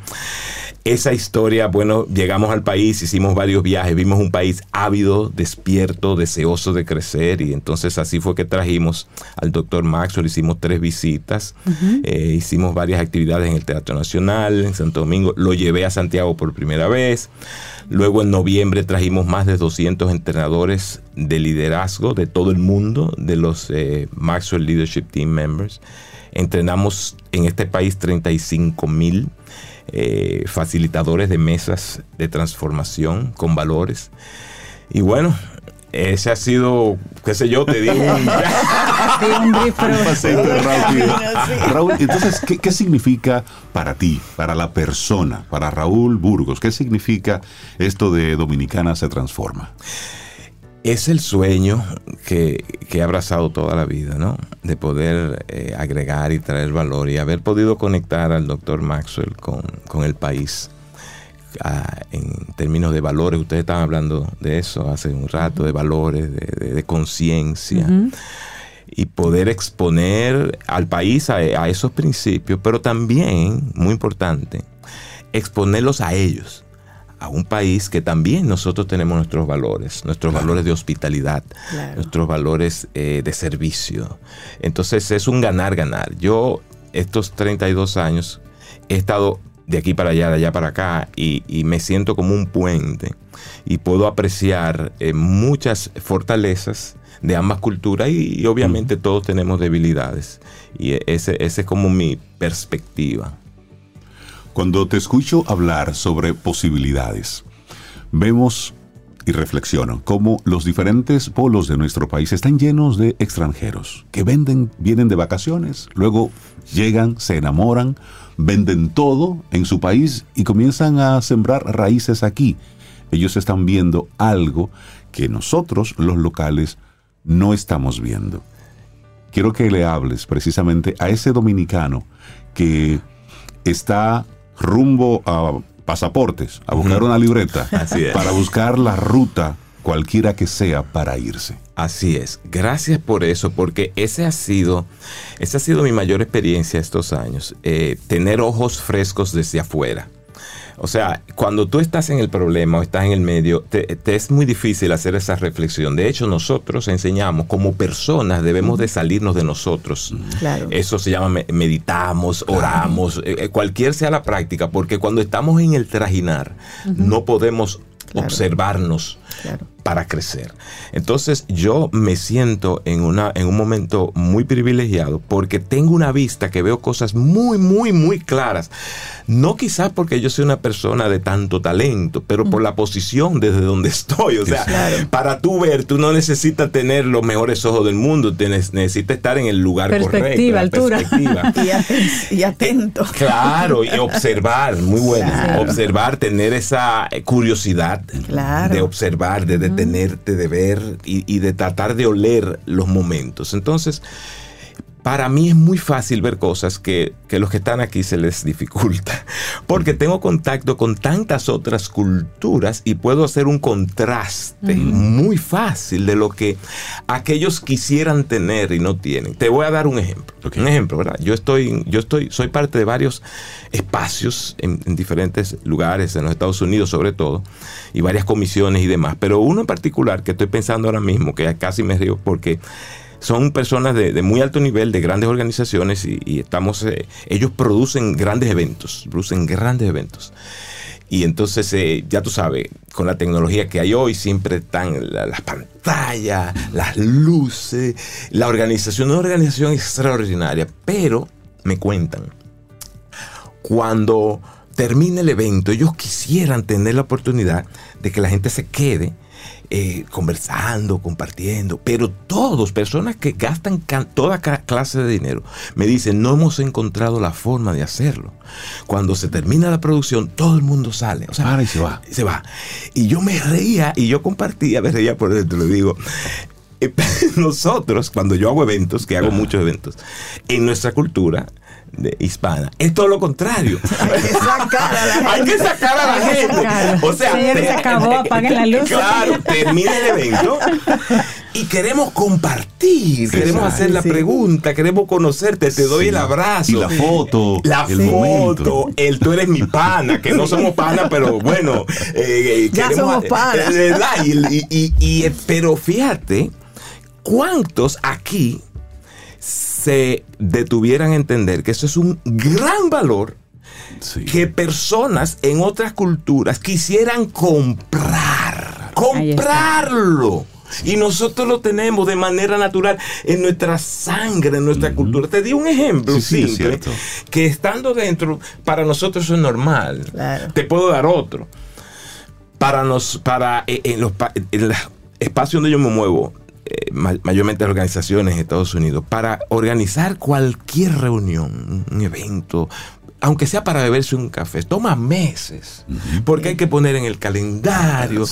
Esa historia, bueno, llegamos al país, hicimos varios viajes, vimos un país ávido, despierto, deseoso de crecer y entonces así fue que trajimos al doctor Maxwell, hicimos tres visitas, eh, hicimos varias actividades en el Teatro Nacional, en Santo Domingo, lo llevé a Santiago por primera vez, luego en noviembre trajimos más de 200 entrenadores de liderazgo de todo el mundo, de los eh, Maxwell Leadership Team Members, entrenamos en este país 35 mil eh, facilitadores de mesas de transformación con valores. Y bueno, ese ha sido, qué sé yo, te digo un... [LAUGHS] Un [LAUGHS] paseíto rápido. [LAUGHS] Raúl, entonces, ¿qué, qué significa para ti, para la persona, para Raúl Burgos? ¿Qué significa esto de Dominicana se transforma? Es el sueño que, que he abrazado toda la vida, ¿no? De poder eh, agregar y traer valor y haber podido conectar al doctor Maxwell con, con el país. ah, en términos de valores, ustedes estaban hablando de eso hace un rato, de valores, de, de- de conciencia. Y poder exponer al país a, a esos principios, pero también, muy importante, exponerlos a ellos, a un país que también nosotros tenemos nuestros valores, nuestros valores de hospitalidad, Claro. nuestros valores eh, de servicio. Entonces es un ganar-ganar. Yo estos 32 años he estado de aquí para allá, de allá para acá, y, y me siento como un puente y puedo apreciar eh, muchas fortalezas de ambas culturas y, y obviamente todos tenemos debilidades. Y ese, ese es como mi perspectiva. Cuando te escucho hablar sobre posibilidades, vemos y reflexiono cómo los diferentes polos de nuestro país están llenos de extranjeros que venden, vienen de vacaciones, luego llegan, se enamoran, venden todo en su país y comienzan a sembrar raíces aquí. Ellos están viendo algo que nosotros, los locales, no estamos viendo. Quiero que le hables precisamente a ese dominicano que está rumbo a pasaportes, a buscar una libreta, [LAUGHS] para buscar la ruta cualquiera que sea para irse. Así es. Gracias por eso, porque ese ha sido, esa ha sido mi mayor experiencia estos años. eh, tener ojos frescos desde afuera. O sea, cuando tú estás en el problema o estás en el medio, te, te es muy difícil hacer esa reflexión. De hecho, nosotros enseñamos como personas debemos de salirnos de nosotros. Claro. Eso se llama me- meditamos, oramos, eh, eh, cualquier sea la práctica, porque cuando estamos en el trajinar, no podemos Claro. observarnos Claro. para crecer. Entonces yo me siento en, una, en un momento muy privilegiado porque tengo una vista que veo cosas muy, muy, muy claras. No quizás porque yo soy una persona de tanto talento, pero por la posición desde donde estoy. O sea, Claro. para tú ver, tú no necesitas tener los mejores ojos del mundo, necesitas estar en el lugar Perspectiva, correcto. altura. perspectiva. [LAUGHS] Y, y atento. Claro, y observar, muy bueno. Claro. Observar, tener esa eh, curiosidad Claro. de observar, de detenerte, de ver y, y de tratar de oler los momentos. Entonces, para mí es muy fácil ver cosas que, que los que están aquí se les [LAUGHS] dificulta, porque tengo contacto con tantas otras culturas y puedo hacer un contraste muy fácil de lo que aquellos quisieran tener y no tienen. Te voy a dar un ejemplo. Ok. Un ejemplo, ¿verdad? Yo estoy, yo estoy, soy parte de varios espacios en, en diferentes lugares, en los Estados Unidos sobre todo, y varias comisiones y demás. Pero uno en particular que estoy pensando ahora mismo, que casi me río porque son personas de, muy alto nivel, de grandes organizaciones y, estamos, eh, ellos producen grandes eventos, producen grandes eventos. Y entonces, eh, ya tú sabes, con la tecnología que hay hoy, siempre están la- las pantallas, las luces, la organización, una organización extraordinaria. Pero me cuentan, cuando termine el evento, ellos quisieran tener la oportunidad de que la gente se quede eh, conversando, compartiendo, pero todos, personas que gastan toda clase de dinero, me dicen, no hemos encontrado la forma de hacerlo. Cuando se termina la producción, todo el mundo sale. O sea, Para y se va. se va. Y yo me reía y yo compartía, me reía por dentro, le digo. eh, [LAUGHS] Nosotros, cuando yo hago eventos, que hago muchos eventos, en nuestra cultura de hispana, es todo lo contrario. Hay que sacar a la Hay que sacar a la Hay que gente. O sea, Señores, se acabó, apaguen la luz. Claro, termina el evento y queremos compartir, queremos hacer la Sí. pregunta, queremos conocerte, te doy Sí. el abrazo. Y la foto. La el foto, momento. el tú eres mi pana, que no somos pana, pero bueno. eh, eh, Ya queremos- somos panas. eh, ¿verdad? Y, y- y- y, eh, pero fíjate, ¿cuántos aquí se detuvieran a entender que eso es un gran valor Sí. que personas en otras culturas quisieran comprar. Comprarlo. Y nosotros lo tenemos de manera natural en nuestra sangre, en nuestra cultura. Te di un ejemplo Sí, sí, es simple que estando dentro, para nosotros eso es normal. Claro. Te puedo dar otro. Para nos, para eh, en los pa- en los espacios donde yo me muevo, eh, ma- mayormente organizaciones en Estados Unidos, para organizar cualquier reunión, un evento, aunque sea para beberse un café, toma meses. Porque hay que poner en el calendario,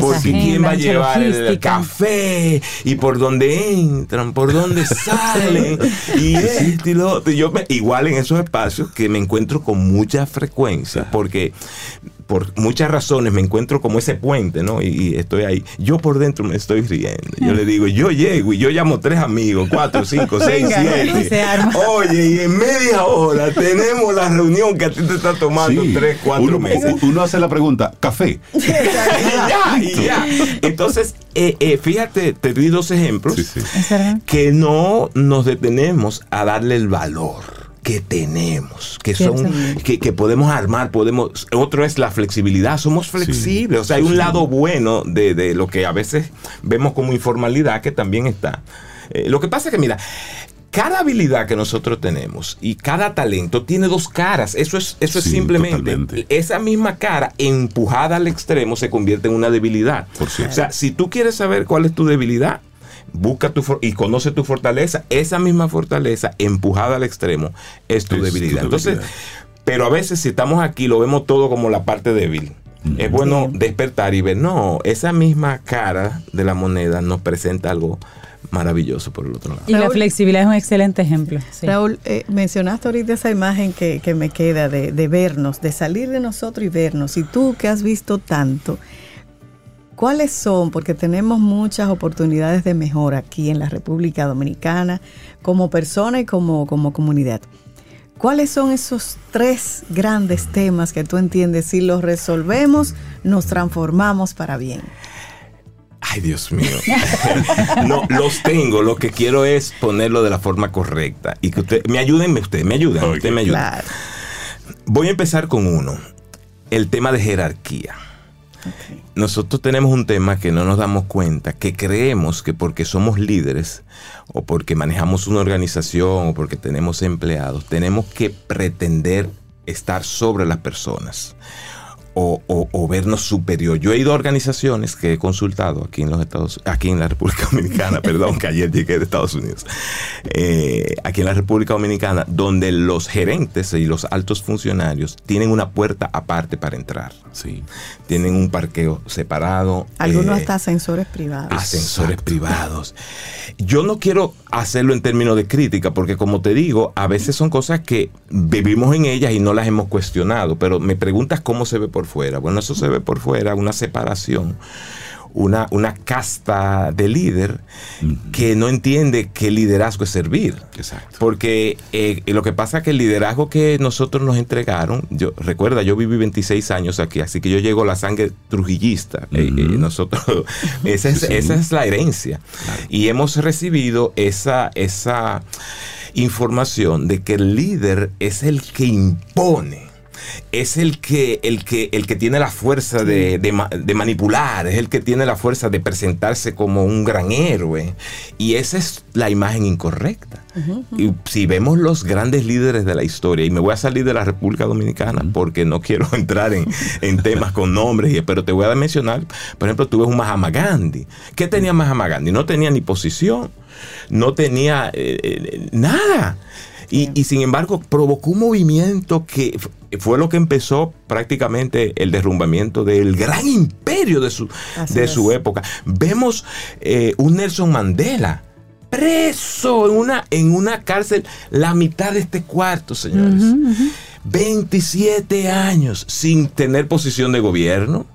porque quién va a llevar el café, y por dónde entran, por dónde [LAUGHS] salen, y esto y lo otro. Yo me- igual en esos espacios que me encuentro con mucha frecuencia, porque por muchas razones me encuentro como ese puente, ¿no? Y, y estoy ahí. Yo por dentro me estoy riendo. Yo le digo, yo llego y yo llamo tres amigos, cuatro, cinco, [LAUGHS] seis, Venga, y se siete. Oye, y en media hora tenemos la reunión que a ti te está tomando Sí. tres, cuatro uno, meses. uno hace la pregunta, café. y [LAUGHS] ya, y ya. Entonces, eh, eh, fíjate, te di dos ejemplos que no nos detenemos a darle el valor que tenemos, que son, que, que podemos armar, podemos, otro es la flexibilidad, somos flexibles, o sea, hay un lado bueno de, de lo que a veces vemos como informalidad que también está. Eh, lo que pasa es que, mira, cada habilidad que nosotros tenemos y cada talento tiene dos caras. Eso es, eso es simplemente. totalmente. Esa misma cara empujada al extremo se convierte en una debilidad. Por cierto. O sea, si tú quieres saber cuál es tu debilidad, busca tu y conoce tu fortaleza. Esa misma fortaleza empujada al extremo es tu Es tu debilidad. Entonces, debilidad. pero a veces si estamos aquí lo vemos todo como la parte débil. Es bueno despertar y ver, no, esa misma cara de la moneda nos presenta algo maravilloso por el otro lado. Y la flexibilidad es un excelente ejemplo. sí. Raúl, eh, mencionaste ahorita esa imagen que, que me queda de, de vernos, de salir de nosotros y vernos. Y tú que has visto tanto, ¿cuáles son? Porque tenemos muchas oportunidades de mejora aquí en la República Dominicana, como persona y como, como comunidad. ¿Cuáles son esos tres grandes temas que tú entiendes? Si los resolvemos, nos transformamos para bien. Ay, Dios mío. [LAUGHS] no, los tengo. Lo que quiero es ponerlo de la forma correcta. Y que usted, me ayuden, usted, me ayudan, Ok. usted me ayuda. Claro. Voy a empezar con uno. El tema de jerarquía. Nosotros tenemos un tema que no nos damos cuenta, que creemos que porque somos líderes o porque manejamos una organización o porque tenemos empleados, tenemos que pretender estar sobre las personas o, o- o vernos superior. Yo he ido a organizaciones que he consultado aquí en los Estados, aquí en la República Dominicana, [LAUGHS] perdón, que ayer llegué de Estados Unidos, eh, aquí en la República Dominicana, donde los gerentes y los altos funcionarios tienen una puerta aparte para entrar, Sí. tienen un parqueo separado. Algunos eh, hasta ascensores privados. ascensores Exacto. privados. Yo no quiero hacerlo en términos de crítica, porque como te digo, a veces son cosas que vivimos en ellas y no las hemos cuestionado, pero me preguntas cómo se ve por fuera. Bueno, eso se ve por fuera, una separación. Una, una casta de líder que no entiende que liderazgo es servir. Exacto. Porque eh, lo que pasa es que el liderazgo que nosotros nos entregaron, yo recuerda, yo viví 26 años aquí, así que yo llego a la sangre trujillista. Eh, eh, nosotros, [LAUGHS] esa es, Sí, sí. esa es la herencia. Y hemos recibido esa, esa información de que el líder es el que impone. Es el que, el que, el que tiene la fuerza de, de ma- de manipular, es el que tiene la fuerza de presentarse como un gran héroe. Y esa es la imagen incorrecta. Y si vemos los grandes líderes de la historia, y me voy a salir de la República Dominicana porque no quiero [LAUGHS] entrar en, en temas con nombres, pero te voy a mencionar, por ejemplo, tú ves un Mahatma Gandhi. ¿Qué tenía Mahatma Gandhi? No tenía ni posición, no tenía eh, eh, nada. Y, y sin embargo provocó un movimiento que fue lo que empezó prácticamente el derrumbamiento del gran imperio de su, Así de es. su época. Vemos eh, un Nelson Mandela preso en una, en una cárcel la mitad de este cuarto, señores. 27 años sin tener posición de gobierno,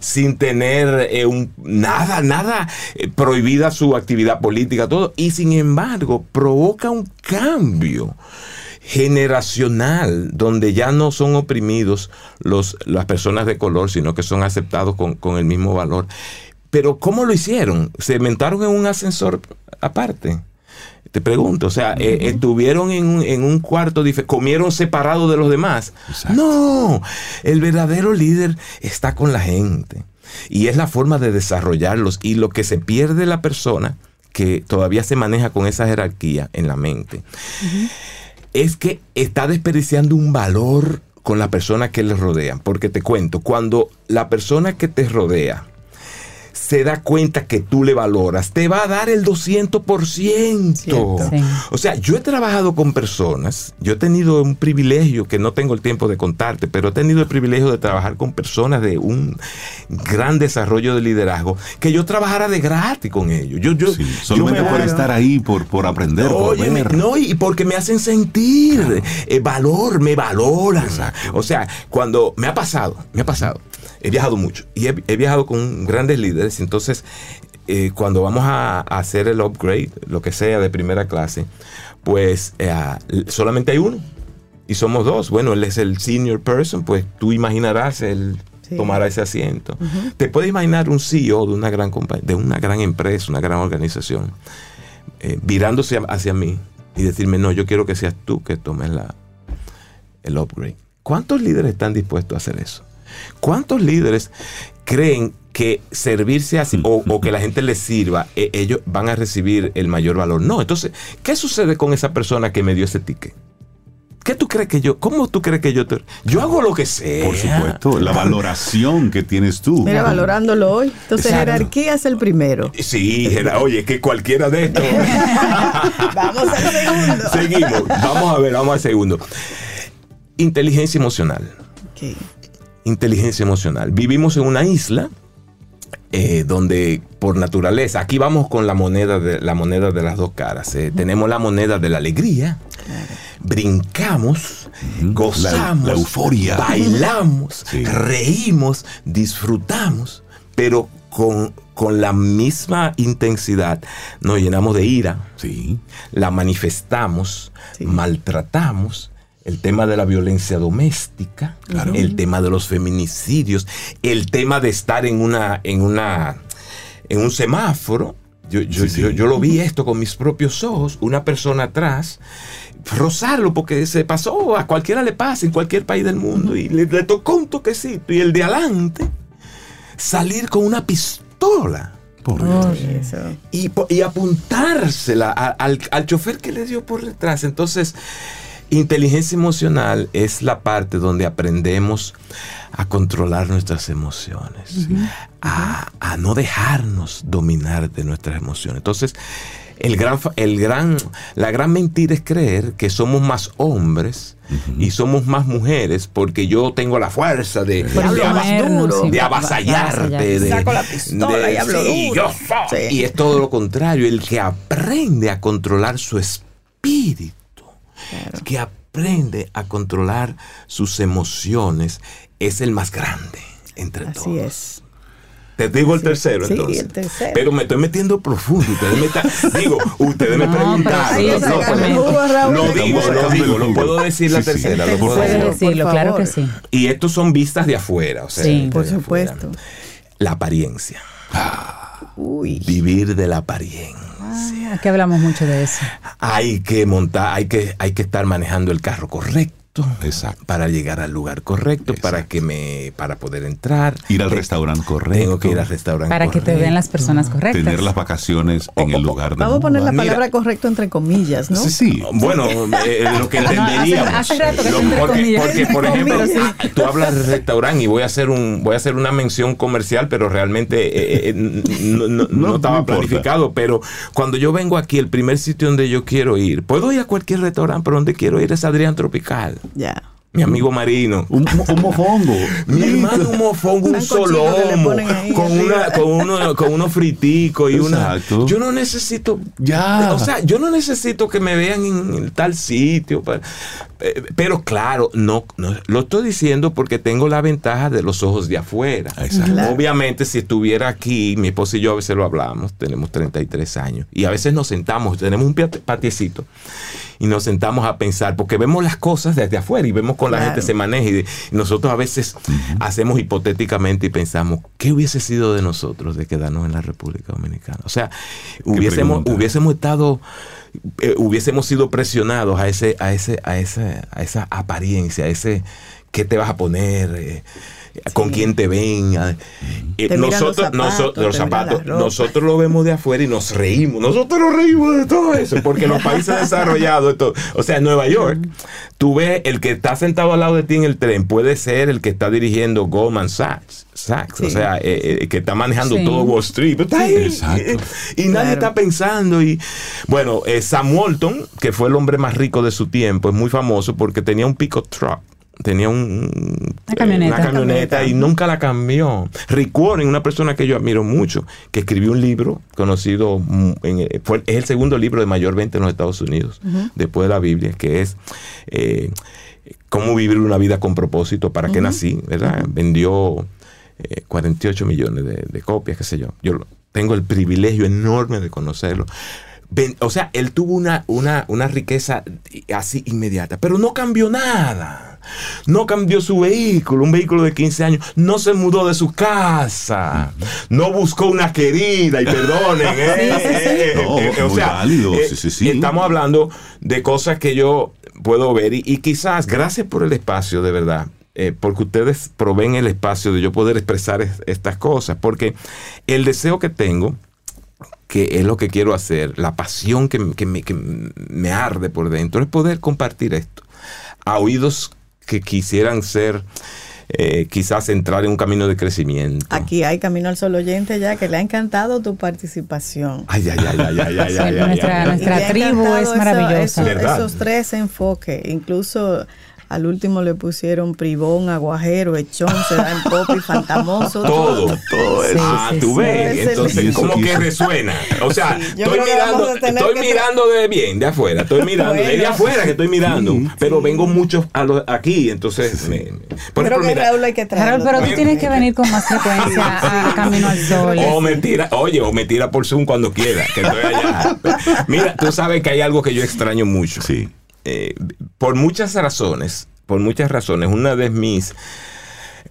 sin tener eh, un, nada, nada eh, prohibida su actividad política, todo, y sin embargo provoca un cambio generacional donde ya no son oprimidos los, las personas de color, sino que son aceptados con, con el mismo valor. Pero ¿cómo lo hicieron? ¿Se inventaron en un ascensor aparte? Te pregunto, o sea, eh, estuvieron en un, en un cuarto, comieron separado de los demás. Exacto. No, el verdadero líder está con la gente. Y es la forma de desarrollarlos. Y lo que se pierde la persona, que todavía se maneja con esa jerarquía en la mente, es que está desperdiciando un valor con la persona que le rodean. Porque te cuento, cuando la persona que te rodea se da cuenta que tú le valoras, te va a dar el 200%. Cierto. Sí. O sea, yo he trabajado con personas, yo he tenido un privilegio que no tengo el tiempo de contarte, pero he tenido el privilegio de trabajar con personas de un gran desarrollo de liderazgo, que yo trabajara de gratis con ellos. Yo, yo, Sí, yo solamente me por estar ahí, por, por aprender, por no, y porque me hacen sentir eh, valor, me valoran. O sea, cuando me ha pasado, me ha pasado, he viajado mucho y he, he viajado con grandes líderes, entonces eh, cuando vamos a, a hacer el upgrade, lo que sea de primera clase, pues eh, solamente hay uno y somos dos. Bueno, él es el senior person, pues tú imaginarás él Sí. tomará ese asiento. Te puedes imaginar un CEO de una gran compañía, de una gran empresa, una gran organización, eh, virándose a- hacia mí y decirme, no, yo quiero que seas tú que tomes la, el upgrade. ¿Cuántos líderes están dispuestos a hacer eso? ¿Cuántos líderes creen que servirse así o, o que la gente les sirva, eh, ellos van a recibir el mayor valor. No, entonces, ¿qué sucede con esa persona que me dio ese ticket? ¿Qué tú crees que yo, cómo tú crees que yo te, yo hago lo que sé? Por supuesto, la valoración que tienes tú. Mira, valorándolo hoy. Entonces, Exacto. jerarquía es el primero. Sí, era- oye, que cualquiera de estos. [LAUGHS] Vamos al segundo. Seguimos, vamos a ver, vamos al segundo. Inteligencia emocional. Ok. inteligencia emocional. Vivimos en una isla eh, donde por naturaleza, aquí vamos con la moneda de, la moneda de las dos caras. eh. Tenemos la moneda de la alegría, brincamos, gozamos, La- la euforia. bailamos, Sí. reímos, disfrutamos, pero con, con la misma intensidad nos llenamos de ira, Sí. la manifestamos, Sí. maltratamos, el tema de la violencia doméstica, el tema de los feminicidios, el tema de estar en una, en una, en un semáforo. Yo, yo, Sí, sí. yo- yo lo vi esto con mis propios ojos, una persona atrás, rozarlo porque se pasó, a cualquiera le pasa en cualquier país del mundo y le, le tocó un toquecito y el de adelante salir con una pistola Por Oh, y, y apuntársela a- al, al chofer que le dio por detrás. Entonces, inteligencia emocional es la parte donde aprendemos a controlar nuestras emociones, a, a no dejarnos dominar de nuestras emociones. Entonces, el gran, el gran, la gran mentira es creer que somos más hombres y somos más mujeres porque yo tengo la fuerza de, de de avasallarte, de, Saco la pistola y hablo sí, duro. yo soy. Sí. Y es todo lo contrario, el que aprende a controlar su espíritu, que aprende a controlar sus emociones, es el más grande entre todos. Así es. Te digo el tercero, sí, entonces. el tercero. Pero me estoy metiendo profundo. Ustedes me están, [LAUGHS] digo, ustedes me No, preguntaron. no, exactamente. no, digo, lo digo, lo puedo decir la Sí, sí. tercera. lo puedo decirlo, claro que sí. Y estos son vistas de afuera. O sea, Sí. Por afuera. supuesto. La apariencia. Uy. Vivir de la apariencia. Ah, aquí hablamos mucho de eso. Hay que montar, hay que, hay que estar manejando el carro correcto. Exacto. Para llegar al lugar correcto, para que me, para poder entrar. Ir al Te- restaurante correcto. Tengo que ir al restaurante Para que te vean las personas correctas. Tener las vacaciones en el lugar de Vamos a poner la Mira. palabra correcto entre comillas, ¿no? Sí, sí. Bueno, eh, lo que [LAUGHS] entenderíamos. hace rato que Lo- está entre porque, comillas. porque, por [LAUGHS] ejemplo, sí. ah, tú hablas de restaurante y voy a hacer un, voy a hacer una mención comercial, pero realmente eh, eh, no, no- no No, estaba planificado. Pero cuando yo vengo aquí, el primer sitio donde yo quiero ir, puedo ir a cualquier restaurante, pero donde quiero ir es Adrián Tropical. Ya. Mi amigo marino. Un, un mofongo. [LAUGHS] Mi hermano un mofongo, un solomo, con, una, con, uno, con unos friticos y una... Yo no necesito... Ya. O sea, yo no necesito que me vean en, en tal sitio. pa- eh, Pero claro, no, no, lo estoy diciendo porque tengo la ventaja de los ojos de afuera. Exacto. Claro. Obviamente, si estuviera aquí, mi esposa y yo a veces lo hablamos, tenemos 33 años, y a veces nos sentamos, tenemos un patiecito, y nos sentamos a pensar, porque vemos las cosas desde afuera y vemos cómo la gente se maneja, y, de- y nosotros a veces hacemos hipotéticamente y pensamos, ¿qué hubiese sido de nosotros de quedarnos en la República Dominicana? O sea, hubiésemos, hubiésemos estado... eh, hubiésemos sido presionados a ese a ese a ese a esa apariencia a ese qué te vas a poner eh, con quién te ven eh, Te miran los nosotros zapatos, los zapatos nosotros lo vemos de afuera y nos reímos nosotros nos reímos de todo eso porque los países [LAUGHS] desarrollados esto, o sea en Nueva York tú ves el que está sentado al lado de ti en el tren puede ser el que está dirigiendo Goldman Sachs Sachs, o sea, eh, eh, que está manejando Sí. todo Wall Street. Pero está ahí, Exacto. y nadie Claro. está pensando. Y bueno, eh, Sam Walton, que fue el hombre más rico de su tiempo, es muy famoso porque tenía un pick truck. Tenía un, Una camioneta. una camioneta y nunca la cambió. Rick Warren, una persona que yo admiro mucho, que escribió un libro conocido, mm, en, eh, fue, es el segundo libro de mayor venta en los Estados Unidos, después de la Biblia, que es eh, Cómo vivir una vida con propósito, para qué nací, ¿verdad? Vendió eh, 48 millones de, de copias, qué sé yo. Yo tengo el privilegio enorme de conocerlo. Ven- o sea, él tuvo una, una, una riqueza así inmediata, pero no cambió nada. No cambió su vehículo, un vehículo de 15 años. No se mudó de su casa. No buscó una querida, y perdonen. [LAUGHS] ¿eh? Eh, eh, No, eh, muy válido, sí, sí, sí. Estamos hablando de cosas que yo puedo ver y, y quizás, gracias por el espacio, de verdad. eh, porque ustedes proveen el espacio de yo poder expresar es- estas cosas, porque el deseo que tengo, que es lo que quiero hacer, la pasión que, que me, que me arde por dentro, es poder compartir esto a oídos que quisieran ser, eh, quizás entrar en un camino de crecimiento. Aquí hay Camino al Sol oyente ya que le ha encantado tu participación. Ay, ay, ay, ay, ay, ay, Sí, ay, ay, nuestra- ay, tribu es maravillosa. esos tres enfoques. Incluso al último le pusieron privón, aguajero, echón, se da en pop y fantamoso. Todo, todo Sí, eso. ah, sí, tú sí. ves. Entonces, es- como y que resuena. O sea, estoy mirando, estoy que- mirando de bien, de afuera. Estoy mirando, Bueno. es de afuera que estoy mirando. Pero vengo mucho a lo- aquí, entonces. me- me- por Creo ejemplo, que mira, Raúl hay que traerlo. Pero tú tienes que venir con más frecuencia [LAUGHS] a, a Camino al Sol. O me tira, oye, o me tira por Zoom cuando quiera, que estoy allá. Mira, tú sabes que hay algo que yo extraño mucho. Sí. Eh, por muchas razones, por muchas razones, una de mis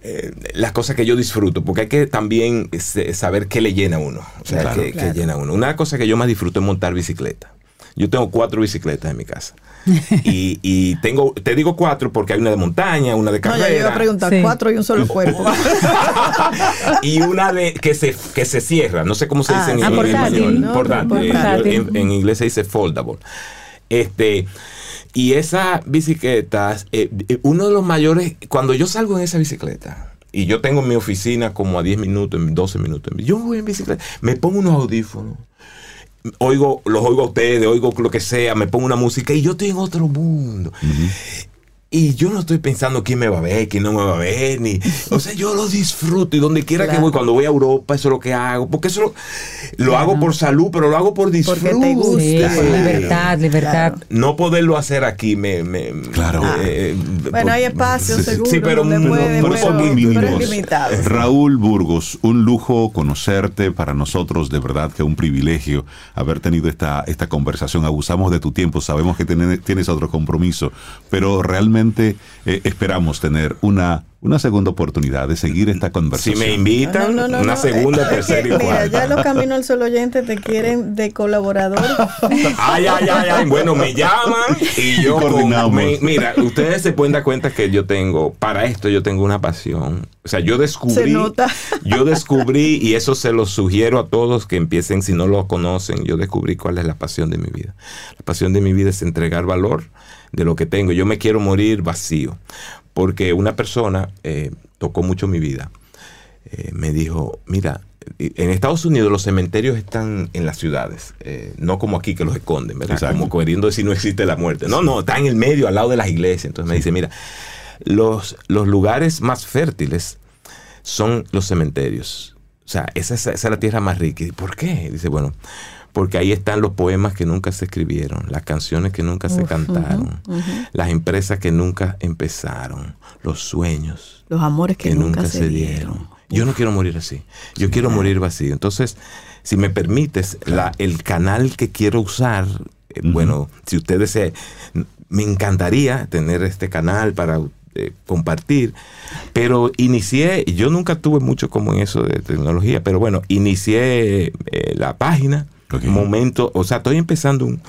eh, las cosas que yo disfruto, porque hay que también eh, saber qué le llena a uno, o sea, Claro. qué, qué llena a uno. Una cosa que yo más disfruto es montar bicicleta. Yo tengo cuatro bicicletas en mi casa. [LAUGHS] y, y tengo, te digo cuatro porque hay una de montaña, una de No, carrera. ya yo iba a preguntar, Sí. cuatro y un solo cuerpo. [LAUGHS] y una de que se, que se cierra, no sé cómo se Ah, dice en, ah, portátil. No, Portátil. portátil. En, en inglés se dice foldable. Este, y esas bicicletas, eh, eh, uno de los mayores, cuando yo salgo en esa bicicleta, y yo tengo mi oficina como a 10 minutos, en 12 minutos, yo voy en bicicleta, me pongo unos audífonos, oigo, los oigo a ustedes, oigo lo que sea, me pongo una música y yo estoy en otro mundo. Y yo no estoy pensando quién me va a ver, quién no me va a ver, ni. O sea, yo lo disfruto y donde quiera que voy, cuando voy a Europa, eso es lo que hago. Porque eso lo, lo hago por salud, pero lo hago por disfrute. te gusta. Sí, por libertad, libertad. Claro. No poderlo hacer aquí me. me- Claro. eh, Bueno, hay por- espacios Sí, pero pueden, muy pero, pero es limitado. Raúl Burgos, un lujo conocerte para nosotros, de verdad que un privilegio haber tenido esta, esta conversación. Abusamos de tu tiempo, sabemos que tiene- tienes otro compromiso, pero realmente eh, esperamos tener una, una segunda oportunidad de seguir esta Si conversación. me invitan, No, no, no, una no. segunda, [LAUGHS] tercera y Mira, cuarta. ya los Caminos al Sol oyentes te quieren de colaborador. [LAUGHS] Ay, ay, ay, ay. Bueno, me llaman y yo Coordinamos. me- mira, ustedes se pueden dar cuenta que yo tengo, para esto yo tengo una pasión. O sea, yo descubrí. Se nota. [LAUGHS] Yo descubrí, y eso se lo sugiero a todos que empiecen, si no lo conocen, yo descubrí cuál es la pasión de mi vida. La pasión de mi vida es entregar valor de lo que tengo. Yo me quiero morir vacío. Porque una persona eh, tocó mucho mi vida. Eh, me dijo, mira, en Estados Unidos los cementerios están en las ciudades, eh, no como aquí que los esconden, ¿verdad? Exacto. Como queriendo decir no existe la muerte. No, no, está en el medio, al lado de las iglesias. Entonces me dice, mira, los, los lugares más fértiles son los cementerios. O sea, esa, es- esa es la tierra más rica. ¿Y por qué? Dice, bueno, porque ahí están los poemas que nunca se escribieron, las canciones que nunca se cantaron, las empresas que nunca empezaron, los sueños Los amores que, que nunca se dieron. Yo no quiero morir así. Yo quiero morir vacío. Entonces, si me permites, la, el canal que quiero usar, eh, bueno, si ustedes se... Me encantaría tener este canal para eh, compartir, pero inicié, yo nunca tuve mucho como en eso de tecnología, pero bueno, inicié eh, la página, Ok. momento, o sea, estoy empezando un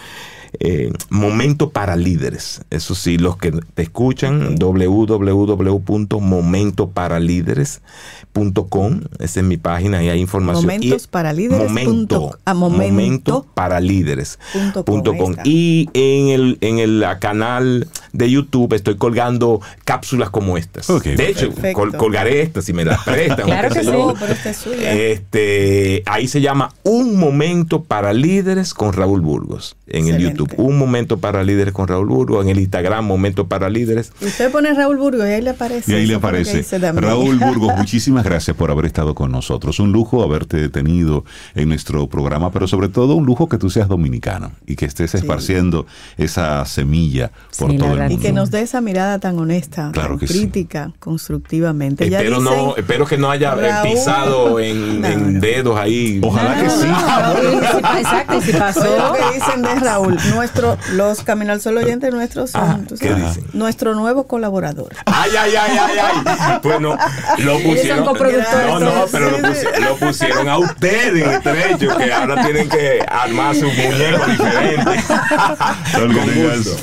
eh, momento para líderes. Eso sí, los que te escuchan, www.momentoparalíderes.com, esa es mi página, y hay información. Momentos Y- para líderes Momento, punto- ah, momento. momento para líderes. Punto com. Y en el, en el canal de YouTube estoy colgando cápsulas como estas. De hecho, col- colgaré estas si me las [LAUGHS] prestan. Claro que sí. pero esta es suya. Este, ahí se llama Un Momento para Líderes con Raúl Burgos en el Excelente. YouTube. Un Momento para Líderes con Raúl Burgos, en el Instagram Momento para Líderes. Y Usted pone Raúl Burgos y ahí le aparece. Y ahí le aparece. Raúl Burgos, [LAUGHS] muchísimas gracias por haber estado con nosotros. Un lujo haberte tenido en nuestro programa, pero sobre todo un lujo que tú seas dominicano y que estés esparciendo esa semilla por Sí, todo el verdad Y mundo. que nos dé esa mirada tan honesta, Claro tan que sí. crítica, constructivamente. Ya Espero, no, espero que no haya Raúl. pisado en, No, en no. dedos ahí. Ojalá No, que no, sí. no, exacto, si pasó. Lo que dicen de Raúl, nuestro, los Camino al Sol oyentes nuestros son ¿tú ¿qué dicen? nuestro nuevo colaborador. Ay, ay, ay, ay, ay. Bueno, lo pusieron. No, no, pero lo, Sí, pusi- lo pusieron a ustedes en estrecho, que ahora tienen que armar su muñeco diferente.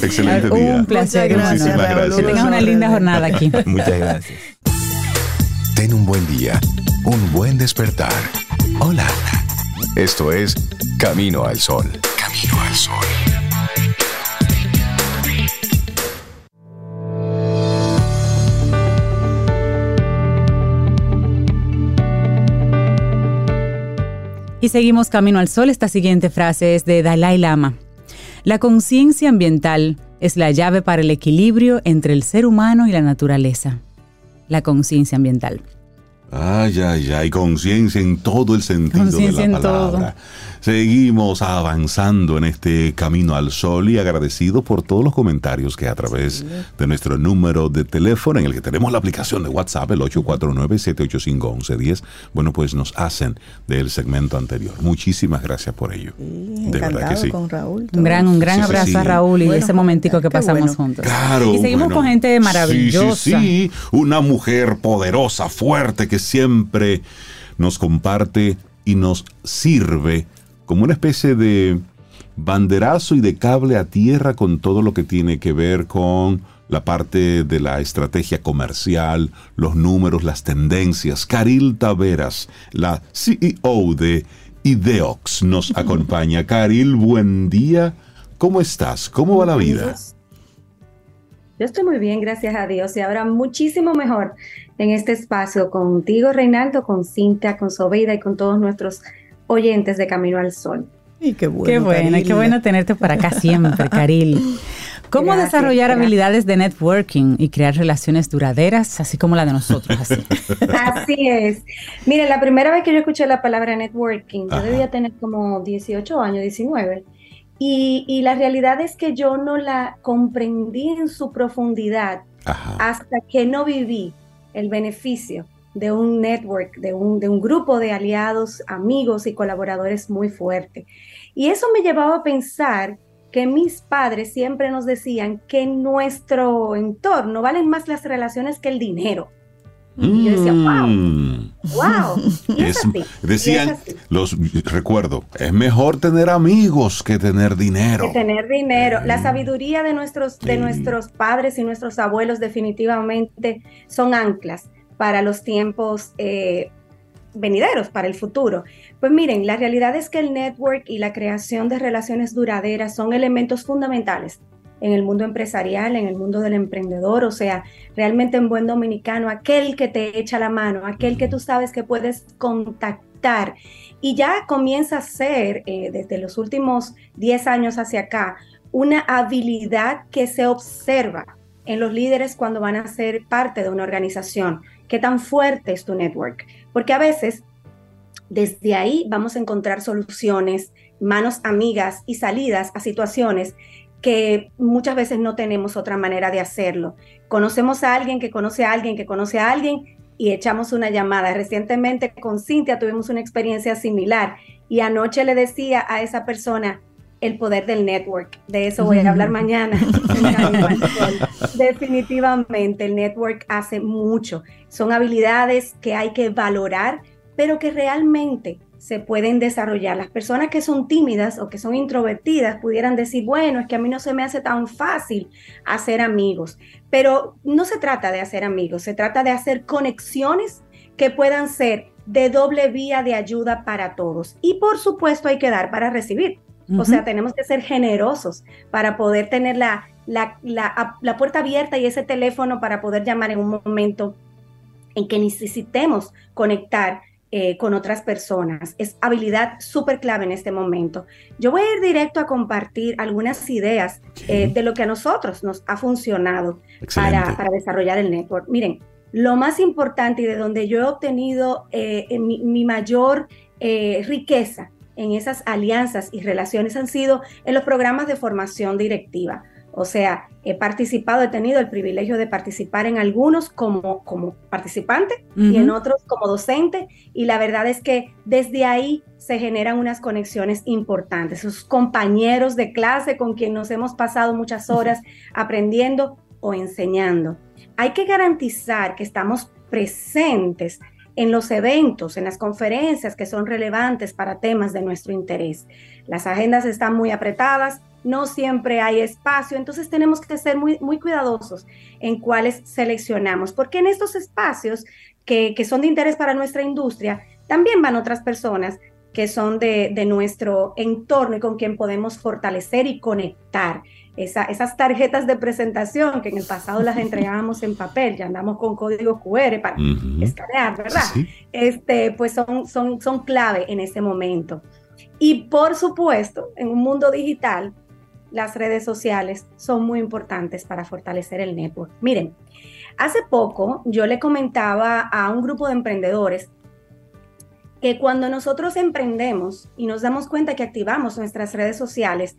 [LAUGHS] Excelente día. Un placer, Muchas hermano. gracias, gracias. Que tengas una linda jornada aquí. [LAUGHS] Muchas gracias. Ten un buen día, un buen despertar. Hola. Esto es Camino al Sol. Camino al Sol. Y seguimos camino al sol. Esta siguiente frase es de Dalai Lama. La conciencia ambiental es la llave para el equilibrio entre el ser humano y la naturaleza. La conciencia ambiental. Ay, ay, ay, conciencia en todo el sentido Conciencia de la en todo. Seguimos avanzando en este camino al sol y agradecido por todos los comentarios que a través de nuestro número de teléfono, en el que tenemos la aplicación de WhatsApp, el 849-785-1110, bueno, pues nos hacen del segmento anterior. Muchísimas gracias por ello. Sí, de verdad que encantado sí. con Raúl. Un gran, un gran Sí, abrazo sí. a Raúl y Bueno, ese momentico que pasamos bueno. juntos. Claro. Y seguimos bueno. con gente maravillosa. Sí, sí, sí. Una mujer poderosa, fuerte, que siempre nos comparte y nos sirve como una especie de banderazo y de cable a tierra con todo lo que tiene que ver con la parte de la estrategia comercial, los números, las tendencias. Caril Taveras, la CEO de Ideox, nos [LAUGHS] acompaña. Caril, buen día. ¿Cómo estás? ¿Cómo va la vida? Yo estoy muy bien, gracias a Dios, y ahora muchísimo mejor en este espacio contigo, Reinaldo, con Cintia, con Sobeida y con todos nuestros oyentes de Camino al Sol. Y qué bueno. qué bueno, Caril. qué bueno tenerte por acá siempre, [LAUGHS] Caril. ¿Cómo Gracias, desarrollar gracias. habilidades de networking y crear relaciones duraderas, así como la de nosotros? Así. [LAUGHS] Así es. Mire, la primera vez que yo escuché la palabra networking, yo debía tener como 18 años, 19. Y, y la realidad es que yo no la comprendí en su profundidad Ajá. hasta que no viví el beneficio de un network, de un, de un grupo de aliados, amigos y colaboradores muy fuerte. Y eso me llevaba a pensar que mis padres siempre nos decían que en nuestro entorno valen más las relaciones que el dinero. Y yo decía, wow, Mm. wow. Y es, [LAUGHS] Es- así. y es decían, así. los recuerdo, es mejor tener amigos que tener dinero. que tener dinero. La sabiduría de nuestros, de nuestros padres y nuestros abuelos definitivamente son anclas para los tiempos eh, venideros, para el futuro. Pues miren, la realidad es que el network y la creación de relaciones duraderas son elementos fundamentales en el mundo empresarial, en el mundo del emprendedor, o sea, realmente en buen dominicano, aquel que te echa la mano, aquel que tú sabes que puedes contactar y ya comienza a ser, eh, desde los últimos 10 años hacia acá, una habilidad que se observa en los líderes cuando van a ser parte de una organización. ¿Qué tan fuerte es tu network? Porque a veces desde ahí vamos a encontrar soluciones, manos amigas y salidas a situaciones que muchas veces no tenemos otra manera de hacerlo. Conocemos a alguien que conoce a alguien que conoce a alguien y echamos una llamada. Recientemente con Cintia tuvimos una experiencia similar y anoche le decía a esa persona el poder del network. De eso voy a hablar mañana. [LAUGHS] [LAUGHS] Definitivamente el network hace mucho. Son habilidades que hay que valorar, pero que realmente se pueden desarrollar. Las personas que son tímidas o que son introvertidas pudieran decir, bueno, es que a mí no se me hace tan fácil hacer amigos, pero no se trata de hacer amigos, se trata de hacer conexiones que puedan ser de doble vía de ayuda para todos. Y por supuesto hay que dar para recibir. O sea, tenemos que ser generosos para poder tener la, la, la, la puerta abierta y ese teléfono para poder llamar en un momento en que necesitemos conectar eh, con otras personas. Es habilidad súper clave en este momento. Yo voy a ir directo a compartir algunas ideas eh, de lo que a nosotros nos ha funcionado para, para, desarrollar el network. Miren, lo más importante y de donde yo he obtenido eh, mi, mi, mayor riqueza en esas alianzas y relaciones han sido en los programas de formación directiva. O sea, he participado, he tenido el privilegio de participar en algunos como, como participante y en otros como docente. Y la verdad es que desde ahí se generan unas conexiones importantes. Sus compañeros de clase con quien nos hemos pasado muchas horas aprendiendo o enseñando. Hay que garantizar que estamos presentes en los eventos, en las conferencias que son relevantes para temas de nuestro interés. Las agendas están muy apretadas, no siempre hay espacio, entonces tenemos que ser muy, muy cuidadosos en cuáles seleccionamos, porque en estos espacios que, son de interés para nuestra industria, también van otras personas que son de, nuestro entorno y con quien podemos fortalecer y conectar. Esas tarjetas de presentación que en el pasado las [LAUGHS] entregábamos en papel, ya andamos con código QR para escanear, ¿verdad? Este, pues son, son, son clave en ese momento. Y por supuesto, en un mundo digital, las redes sociales son muy importantes para fortalecer el network. Miren, hace poco yo le comentaba a un grupo de emprendedores que cuando nosotros emprendemos y nos damos cuenta que activamos nuestras redes sociales,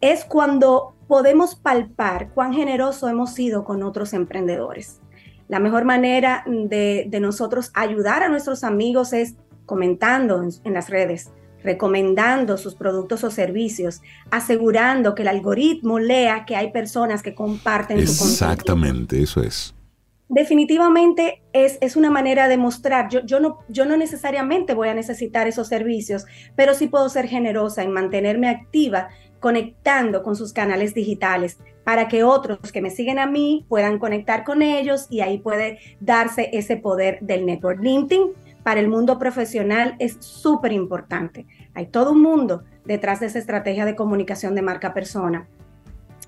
es cuando podemos palpar cuán generoso hemos sido con otros emprendedores. La mejor manera de, nosotros ayudar a nuestros amigos es comentando en las redes, recomendando sus productos o servicios, asegurando que el algoritmo lea que hay personas que comparten su. Exactamente, eso es. Definitivamente es, es, una manera de mostrar, yo, yo, no, yo no necesariamente voy a necesitar esos servicios, pero sí puedo ser generosa en mantenerme activa conectando con sus canales digitales para que otros que me siguen a mí puedan conectar con ellos y ahí puede darse ese poder del network. LinkedIn para el mundo profesional es súper importante. Hay todo un mundo detrás de esa estrategia de comunicación de marca persona.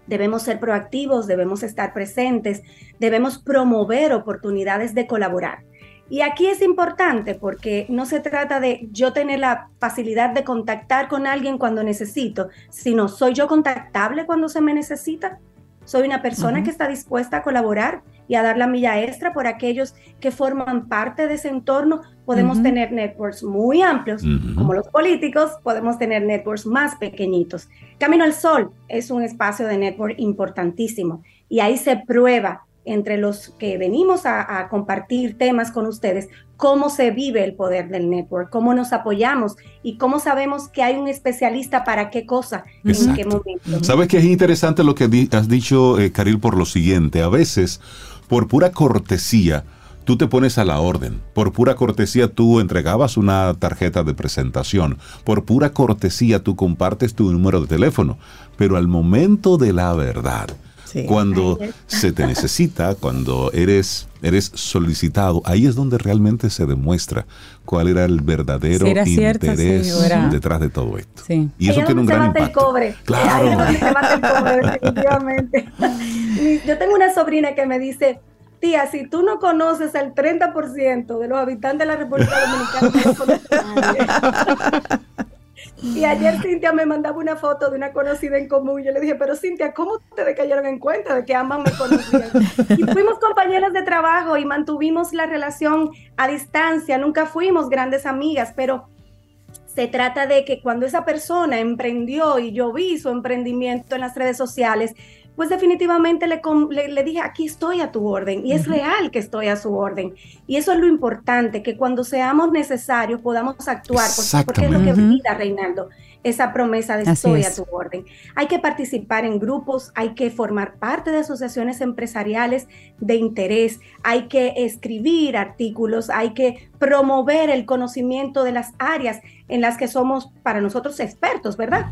Debemos ser proactivos, debemos estar presentes, debemos promover oportunidades de colaborar. Y aquí es importante porque no se trata de yo tener la facilidad de contactar con alguien cuando necesito, sino soy yo contactable cuando se me necesita. Soy una persona que está dispuesta a colaborar y a dar la milla extra por aquellos que forman parte de ese entorno. Podemos tener networks muy amplios, como los políticos, podemos tener networks más pequeñitos. Camino al Sol es un espacio de network importantísimo y ahí se prueba entre los que venimos a, compartir temas con ustedes, cómo se vive el poder del network, cómo nos apoyamos y cómo sabemos que hay un especialista para qué cosa, en qué momento. Sabes que es interesante lo que has dicho, eh, Caril, por lo siguiente. A veces, por pura cortesía, tú te pones a la orden. Por pura cortesía tú entregabas una tarjeta de presentación. Por pura cortesía tú compartes tu número de teléfono. Pero al momento de la verdad, cuando se te necesita, cuando eres, eres solicitado, ahí es donde realmente se demuestra cuál era el verdadero interés detrás de todo esto. Y eso tiene un gran impacto. El cobre. Claro. Ahí se bate el cobre, definitivamente. [LAUGHS] Yo tengo una sobrina que me dice, tía, si tú no conoces el 30% de los habitantes de la República Dominicana, no conoces a nadie. [LAUGHS] Y ayer Cintia me mandaba una foto de una conocida en común. Yo le dije, pero Cintia, ¿cómo ustedes cayeron en cuenta de que ambas me conocían? Y fuimos compañeras de trabajo y mantuvimos la relación a distancia. Nunca fuimos grandes amigas, pero se trata de que cuando esa persona emprendió y yo vi su emprendimiento en las redes sociales, pues definitivamente le, le, dije, aquí estoy a tu orden y es real que estoy a su orden. Y eso es lo importante, que cuando seamos necesarios podamos actuar, porque, es lo que vida, Reinaldo, esa promesa de estoy a tu orden. Hay que participar en grupos, hay que formar parte de asociaciones empresariales de interés, hay que escribir artículos, hay que promover el conocimiento de las áreas en las que somos para nosotros expertos, ¿verdad?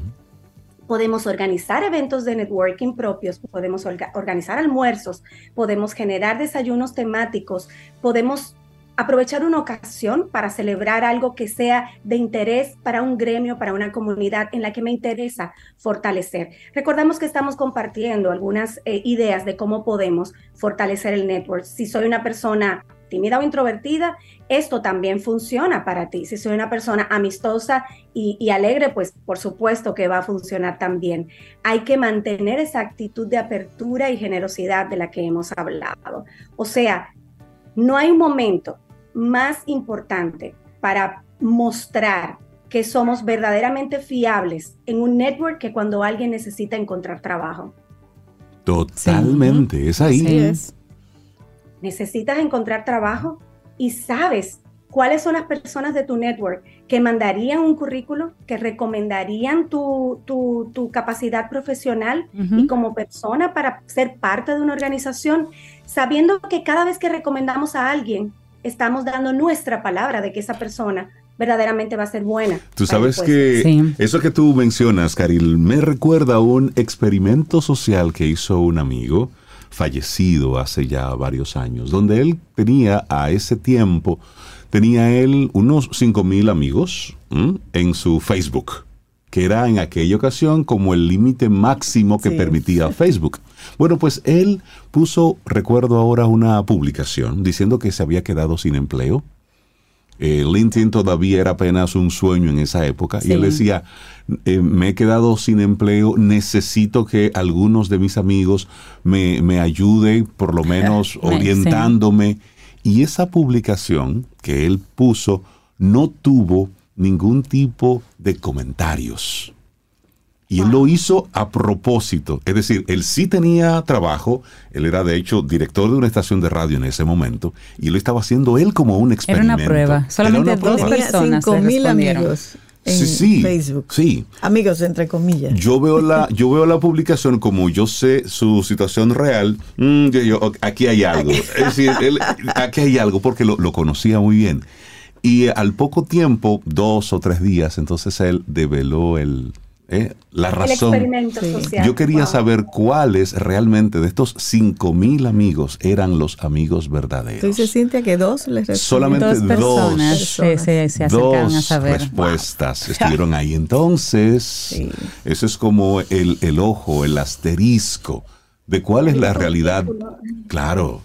Podemos organizar eventos de networking propios, podemos organizar almuerzos, podemos generar desayunos temáticos, podemos aprovechar una ocasión para celebrar algo que sea de interés para un gremio, para una comunidad en la que me interesa fortalecer. Recordamos que estamos compartiendo algunas eh, ideas de cómo podemos fortalecer el network. Si soy una persona tímida o introvertida, esto también funciona para ti. Si soy una persona amistosa y, alegre, pues por supuesto que va a funcionar también. Hay que mantener esa actitud de apertura y generosidad de la que hemos hablado. O sea, no hay un momento más importante para mostrar que somos verdaderamente fiables en un network que cuando alguien necesita encontrar trabajo. Totalmente, es ahí. es. Necesitas encontrar trabajo y sabes cuáles son las personas de tu network que mandarían un currículo, que recomendarían tu, tu, tu capacidad profesional y como persona para ser parte de una organización, sabiendo que cada vez que recomendamos a alguien, estamos dando nuestra palabra de que esa persona verdaderamente va a ser buena. Tú sabes que Sí. eso que tú mencionas, Karil, me recuerda a un experimento social que hizo un amigo fallecido hace ya varios años, donde él tenía a ese tiempo, tenía él unos 5.000 amigos ¿m? en su Facebook, que era en aquella ocasión como el límite máximo que Sí. permitía Facebook. Bueno, pues él puso, recuerdo ahora, una publicación diciendo que se había quedado sin empleo. Eh, LinkedIn todavía era apenas un sueño en esa época. Y él decía, eh, me he quedado sin empleo, necesito que algunos de mis amigos me, me ayuden, por lo menos [LAUGHS] orientándome. Y esa publicación que él puso no tuvo ningún tipo de comentarios. Y él lo hizo a propósito. Es decir, él sí tenía trabajo, él era de hecho director de una estación de radio en ese momento, y lo estaba haciendo él como un Era experimento. una prueba. Solamente Era una dos prueba. Personas 5 mil amigos en Sí, sí, Facebook. sí. Amigos, entre comillas. Yo veo la, yo veo la publicación como yo sé su situación real. mm, yo- aquí hay algo. Es decir, él- aquí hay algo porque lo, lo conocía muy bien. Y al poco tiempo, dos o tres días, entonces él develó el, eh, la El razón. experimento Sí. social. Yo quería Wow. saber cuáles realmente de estos cinco mil amigos eran los amigos verdaderos. Dices, Cintia, que dos les respondieron. Solamente Dos personas dos. se, se, se acercaron a Dos saber. respuestas estuvieron ahí. Entonces, Sí. eso es como el, el ojo, el asterisco de cuál es la realidad. círculo. Claro,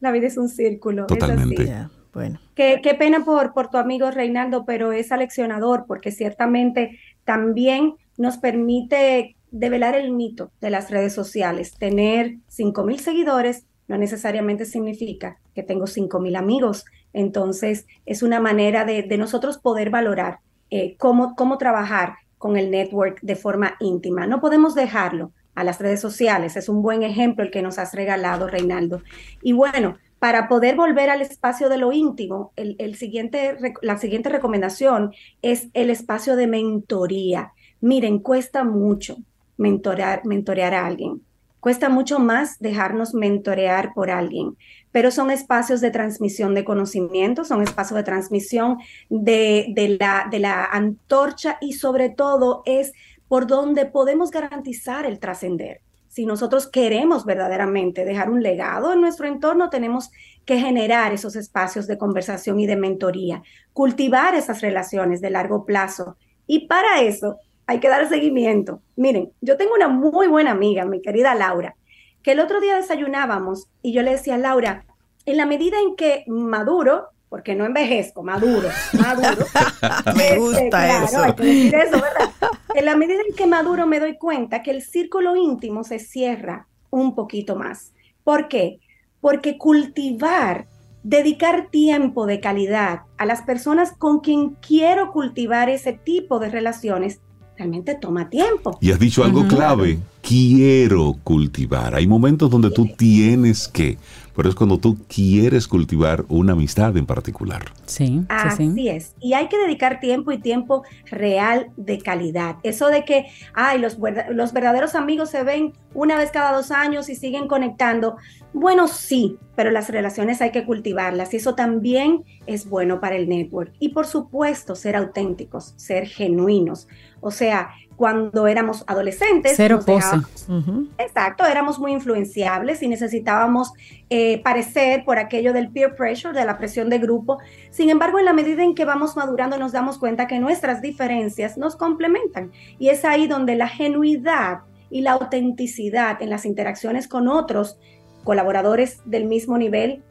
La vida es un círculo. Totalmente. Bueno. Qué, qué pena por, por tu amigo Reinaldo, pero es aleccionador porque ciertamente también nos permite develar el mito de las redes sociales. Tener 5.000 seguidores no necesariamente significa que tengo 5.000 amigos. Entonces, es una manera de, nosotros poder valorar eh, cómo, cómo trabajar con el network de forma íntima. No podemos dejarlo a las redes sociales. Es un buen ejemplo el que nos has regalado, Reinaldo. Y bueno, para poder volver al espacio de lo íntimo, el, siguiente, la siguiente recomendación es el espacio de mentoría. Miren, cuesta mucho mentorear, mentorear a alguien. Cuesta mucho más dejarnos mentorear por alguien, pero son espacios de transmisión de conocimiento, son espacios de transmisión de la antorcha y sobre todo es por donde podemos garantizar el trascender. Si nosotros queremos verdaderamente dejar un legado en nuestro entorno, tenemos que generar esos espacios de conversación y de mentoría, cultivar esas relaciones de largo plazo. Y para eso hay que dar seguimiento. Miren, yo tengo una muy buena amiga, mi querida Laura, que el otro día desayunábamos y yo le decía, Laura, en la medida en que maduro, porque no envejezco, maduro, maduro. [LAUGHS] Me Este, gusta claro, eso. hay que decir eso, ¿verdad? En la medida en que maduro me doy cuenta que el círculo íntimo se cierra un poquito más. ¿Por qué? Porque cultivar, dedicar tiempo de calidad a las personas con quien quiero cultivar ese tipo de relaciones, realmente toma tiempo. y has dicho algo clave. Quiero cultivar. Hay momentos donde tú tienes que, pero es cuando tú quieres cultivar una amistad en particular. Sí, sí, Así sí. es. Y hay que dedicar tiempo y tiempo real de calidad. Eso de que, ay, los, los verdaderos amigos se ven una vez cada dos años y siguen conectando. Bueno, sí, pero las relaciones hay que cultivarlas y eso también es bueno para el network. Y por supuesto, ser auténticos, ser genuinos. O sea, cuando éramos adolescentes, Cero pose. dejábamos- Ujú. Exacto, éramos muy influenciables y necesitábamos eh, parecer por aquello del peer pressure, de la presión de grupo. Sin embargo, en la medida en que vamos madurando, nos damos cuenta que nuestras diferencias nos complementan. Y es ahí donde la genuidad y la autenticidad en las interacciones con otros colaboradores del mismo nivel,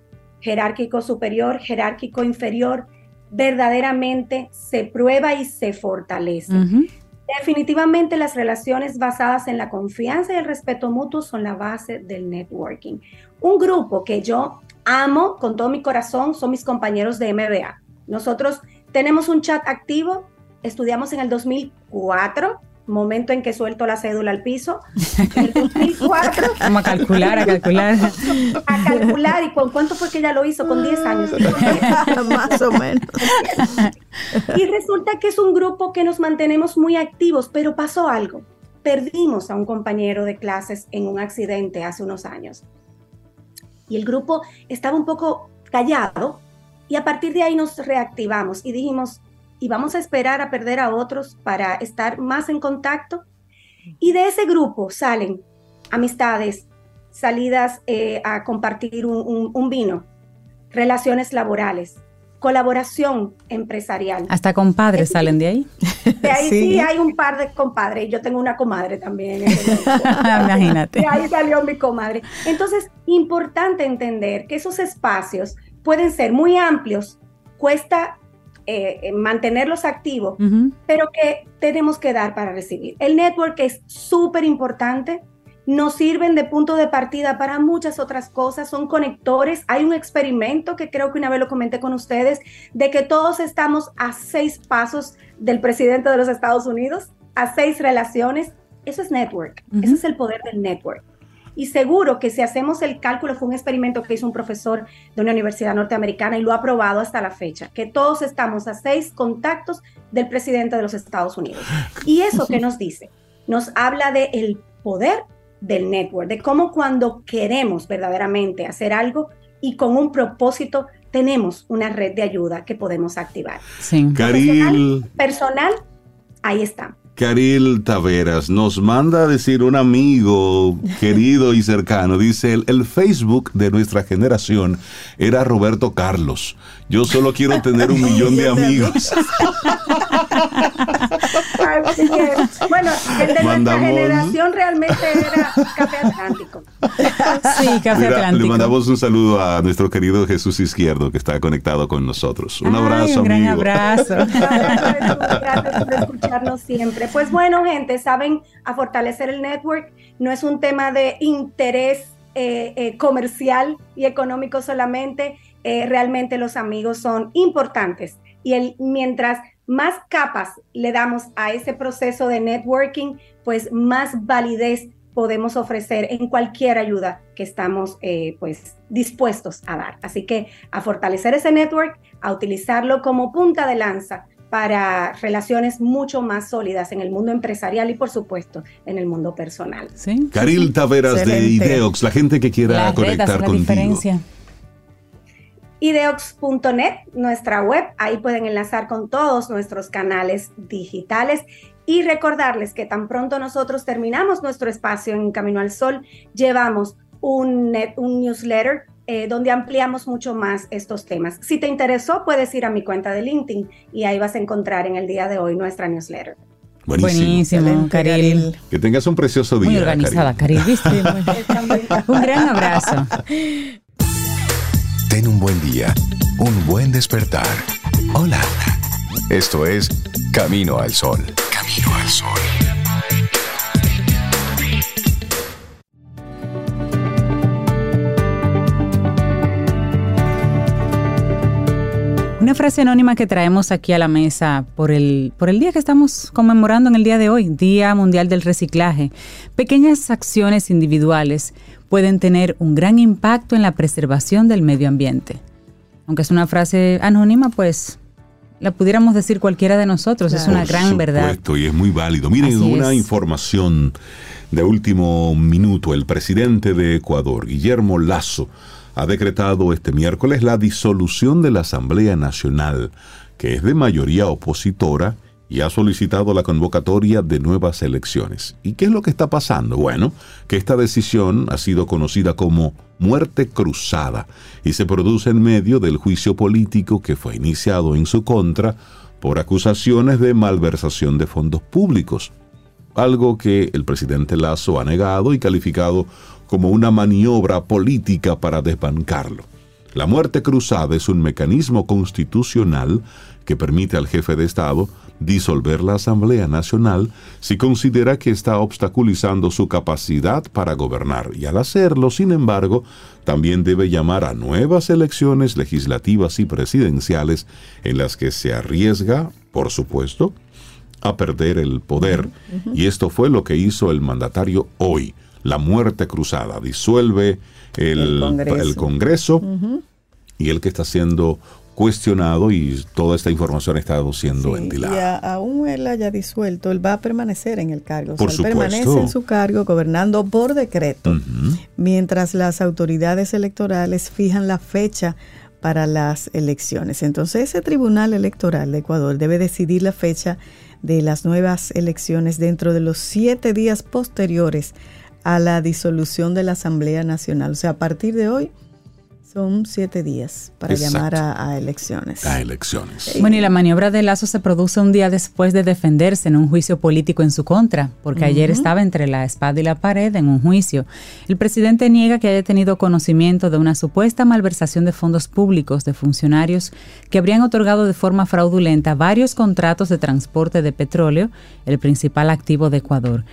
jerárquico superior, jerárquico inferior, verdaderamente se prueba y se fortalece. Ujú. Definitivamente las relaciones basadas en la confianza y el respeto mutuo son la base del networking. Un grupo que yo amo con todo mi corazón son mis compañeros de MBA. Nosotros tenemos un chat activo, estudiamos en el 2004, momento en que suelto la cédula al piso. En el 2004. [LAUGHS] Vamos a calcular, a calcular. A calcular. ¿Y con cuánto fue que ella lo hizo? Con 10 años. [LAUGHS] Más o menos. Y resulta que es un grupo que nos mantenemos muy activos, pero pasó algo. Perdimos a un compañero de clases en un accidente hace unos años. Y el grupo estaba un poco callado y a partir de ahí nos reactivamos y dijimos, y vamos a esperar a perder a otros para estar más en contacto. Y de ese grupo salen amistades, salidas eh, a compartir un, vino, relaciones laborales, colaboración empresarial. Hasta compadres salen de ahí. De ahí [LAUGHS] sí. hay un par de compadres. Yo tengo una comadre también. [LAUGHS] Imagínate. De ahí salió mi comadre. Entonces, importante entender que esos espacios pueden ser muy amplios. Cuesta eh, mantenerlos activos, pero que tenemos que dar para recibir. El network es súper importante, nos sirven de punto de partida para muchas otras cosas, son conectores. Hay un experimento que creo que una vez lo comenté con ustedes, de que todos estamos a seis pasos del presidente de los Estados Unidos, a seis relaciones. Eso es network, ese es el poder del network. Y seguro que si hacemos el cálculo, fue un experimento que hizo un profesor de una universidad norteamericana y lo ha probado hasta la fecha, que todos estamos a seis contactos del presidente de los Estados Unidos. ¿Y eso qué nos dice? Nos habla del el poder del network, de cómo cuando queremos verdaderamente hacer algo y con un propósito, tenemos una red de ayuda que podemos activar. Sí. Caril. Personal, ahí está. Caril Taveras nos manda a decir un amigo querido y cercano, dice el, el, Facebook de nuestra generación era Roberto Carlos. Yo solo quiero tener un [LAUGHS] millón de amigos. [LAUGHS] [LAUGHS] bueno, el de nuestra generación realmente era Café Atlántico. Sí, Café Atlántico. Le mandamos un saludo a nuestro querido Jesús Izquierdo que está conectado con nosotros. Un abrazo, un gran abrazo. Gracias por escucharnos siempre. Pues bueno, gente, saben, a fortalecer el network no es un tema de interés eh, eh, comercial y económico solamente. Eh, realmente los amigos son importantes. Y el, mientras más capas le damos a ese proceso de networking, pues más validez podemos ofrecer en cualquier ayuda que estamos pues dispuestos a dar. Así que a fortalecer ese network, a utilizarlo como punta de lanza para relaciones mucho más sólidas en el mundo empresarial y por supuesto en el mundo personal. ¿Sí? Caril Taveras Excelente. de Ideox, la gente que quiera La red conectar la contigo. diferencia. Ideox.net, nuestra web, ahí pueden enlazar con todos nuestros canales digitales y recordarles que tan pronto nosotros terminamos nuestro espacio en Camino al Sol, llevamos un, net- un newsletter eh, donde ampliamos mucho más estos temas. Si te interesó, puedes ir a mi cuenta de LinkedIn y ahí vas a encontrar en el día de hoy nuestra newsletter. Buenísimo. Buenísimo, Caril. Que tengas un precioso día. [LAUGHS] Muy organizada, Caril. Caril, ¿viste? Muy- Un gran abrazo. [LAUGHS] Ten un buen día, un buen despertar. Hola. Esto es Camino al Sol. Camino al Sol. Una frase anónima que traemos aquí a la mesa por el, por el día que estamos conmemorando en el día de hoy, Día Mundial del Reciclaje. Pequeñas acciones individuales pueden tener un gran impacto en la preservación del medio ambiente. Aunque es una frase anónima, pues la pudiéramos decir cualquiera de nosotros, es una Por gran verdad. supuesto, y es muy válido. Miren, Así una es. información de último minuto. El presidente de Ecuador, Guillermo Lazo, ha decretado este miércoles la disolución de la Asamblea Nacional, que es de mayoría opositora y ha solicitado la convocatoria de nuevas elecciones. ¿Y qué es lo que está pasando? Bueno, que esta decisión ha sido conocida como muerte cruzada y se produce en medio del juicio político que fue iniciado en su contra por acusaciones de malversación de fondos públicos, algo que el presidente Lazo ha negado y calificado como una maniobra política para desbancarlo. La muerte cruzada es un mecanismo constitucional que permite al jefe de Estado disolver la Asamblea Nacional si considera que está obstaculizando su capacidad para gobernar y al hacerlo, sin embargo, también debe llamar a nuevas elecciones legislativas y presidenciales en las que se arriesga, por supuesto, a perder el poder. Y esto fue lo que hizo el mandatario hoy. La muerte cruzada. Disuelve el, el Congreso, y el que está siendo cuestionado y toda esta información estado siendo ventilada. Y aún él haya disuelto, él va a permanecer en el cargo. Por permanece en su cargo gobernando por decreto, mientras las autoridades electorales fijan la fecha para las elecciones. Entonces ese Tribunal Electoral de Ecuador debe decidir la fecha de las nuevas elecciones dentro de los siete días posteriores a la disolución de la Asamblea Nacional. O sea, a partir de hoy son siete días para llamar a, elecciones. A elecciones. Bueno, y la maniobra de Lazo se produce un día después de defenderse en un juicio político en su contra, porque ayer estaba entre la espada y la pared en un juicio. El presidente niega que haya tenido conocimiento de una supuesta malversación de fondos públicos de funcionarios que habrían otorgado de forma fraudulenta varios contratos de transporte de petróleo, el principal activo de Ecuador.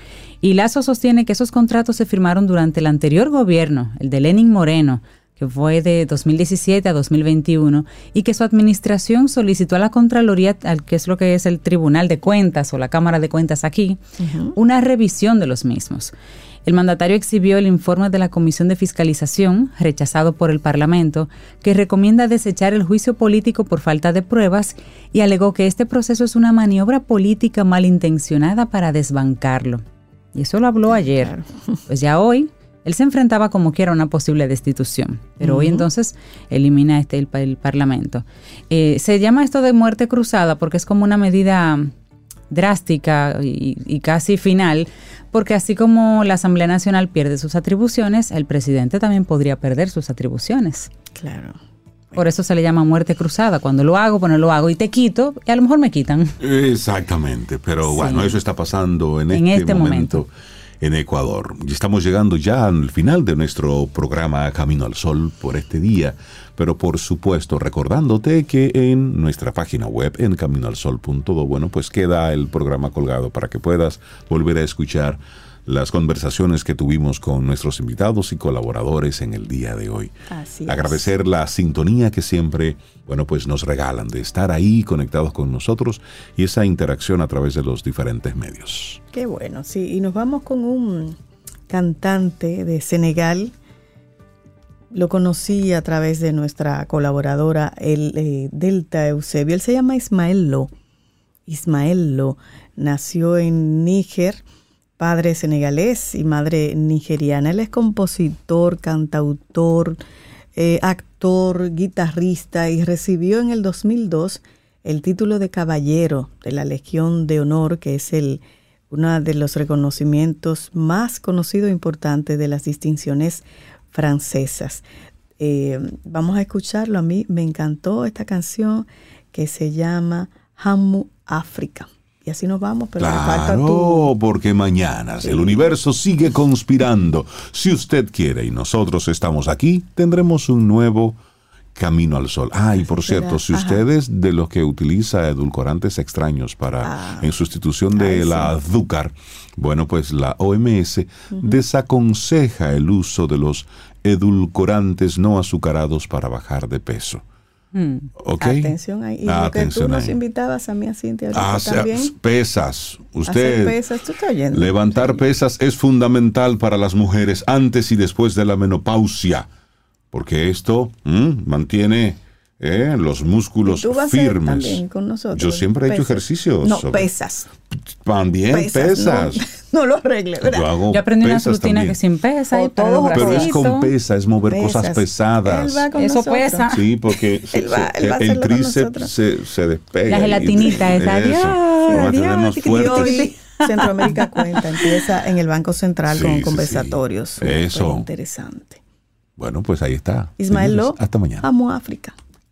Y Lazo sostiene que esos contratos se firmaron durante el anterior gobierno, el de Lenin Moreno, que fue de 2017 a 2021, y que su administración solicitó a la Contraloría, al que es lo que es el Tribunal de Cuentas o la Cámara de Cuentas aquí, una revisión de los mismos. El mandatario exhibió el informe de la Comisión de Fiscalización, rechazado por el Parlamento, que recomienda desechar el juicio político por falta de pruebas y alegó que este proceso es una maniobra política malintencionada para desbancarlo. Y eso lo habló ayer. [LAUGHS] Pues ya hoy él se enfrentaba como quiera a una posible destitución, pero hoy entonces elimina este el, Parlamento. Eh, se llama esto de muerte cruzada porque es como una medida drástica y, casi final, porque así como la Asamblea Nacional pierde sus atribuciones, el presidente también podría perder sus atribuciones. Claro. Por eso se le llama muerte cruzada. Cuando lo hago, bueno, lo hago y te quito, y a lo mejor me quitan. Exactamente, pero bueno, eso está pasando en, este, este, momento en Ecuador. Y estamos llegando ya al final de nuestro programa Camino al Sol por este día, pero por supuesto recordándote que en nuestra página web en caminoalsol.do, bueno, pues queda el programa colgado para que puedas volver a escuchar las conversaciones que tuvimos con nuestros invitados y colaboradores en el día de hoy. Agradecer la sintonía que siempre, bueno, pues nos regalan de estar ahí conectados con nosotros y esa interacción a través de los diferentes medios. Qué bueno, sí, y nos vamos con un cantante de Senegal. Lo conocí a través de nuestra colaboradora, el eh, Delta Eusebio. Él se llama Ismael Lo. Ismael Lo nació en Níger padre senegalés y madre nigeriana. Él es compositor, cantautor, eh, actor, guitarrista y recibió en el 2002 el título de caballero de la Legión de Honor, que es el, uno de los reconocimientos más conocidos e importantes de las distinciones francesas. Eh, vamos a escucharlo. A mí me encantó esta canción que se llama Hamu África. Y así nos vamos, pero claro, falta porque mañana el universo sigue conspirando. Si usted quiere y nosotros estamos aquí, tendremos un nuevo camino al sol. Ah, y por cierto, si usted es de los que utiliza edulcorantes extraños para ah. en sustitución de la azúcar, bueno, pues la OMS desaconseja el uso de los edulcorantes no azucarados para bajar de peso. Hmm. Atención ahí. Y lo que tú nos invitabas a mí a Cintia ah, también. Pesas. Usted. Pesas, ¿tú levantar pesas es fundamental para las mujeres antes y después de la menopausia. Porque esto mantiene ¿eh? los músculos firmes. con nosotros. Yo siempre he hecho ejercicios. No, pesas. También pesas. [LAUGHS] No, lo arregle, ¿verdad? Yo, aprendí una rutina que sin pesa y todo. Pero es con pesa, es mover cosas pesadas. Eso pesa. Sí, porque [LAUGHS] el tríceps se, se, despega. La gelatinita [LAUGHS] es adiós. adiós. Centroamérica cuenta, empieza en el Banco Central con conversatorios. Eso. Interesante. Bueno, pues ahí está. Ismael Lo. Hasta mañana. Amo África.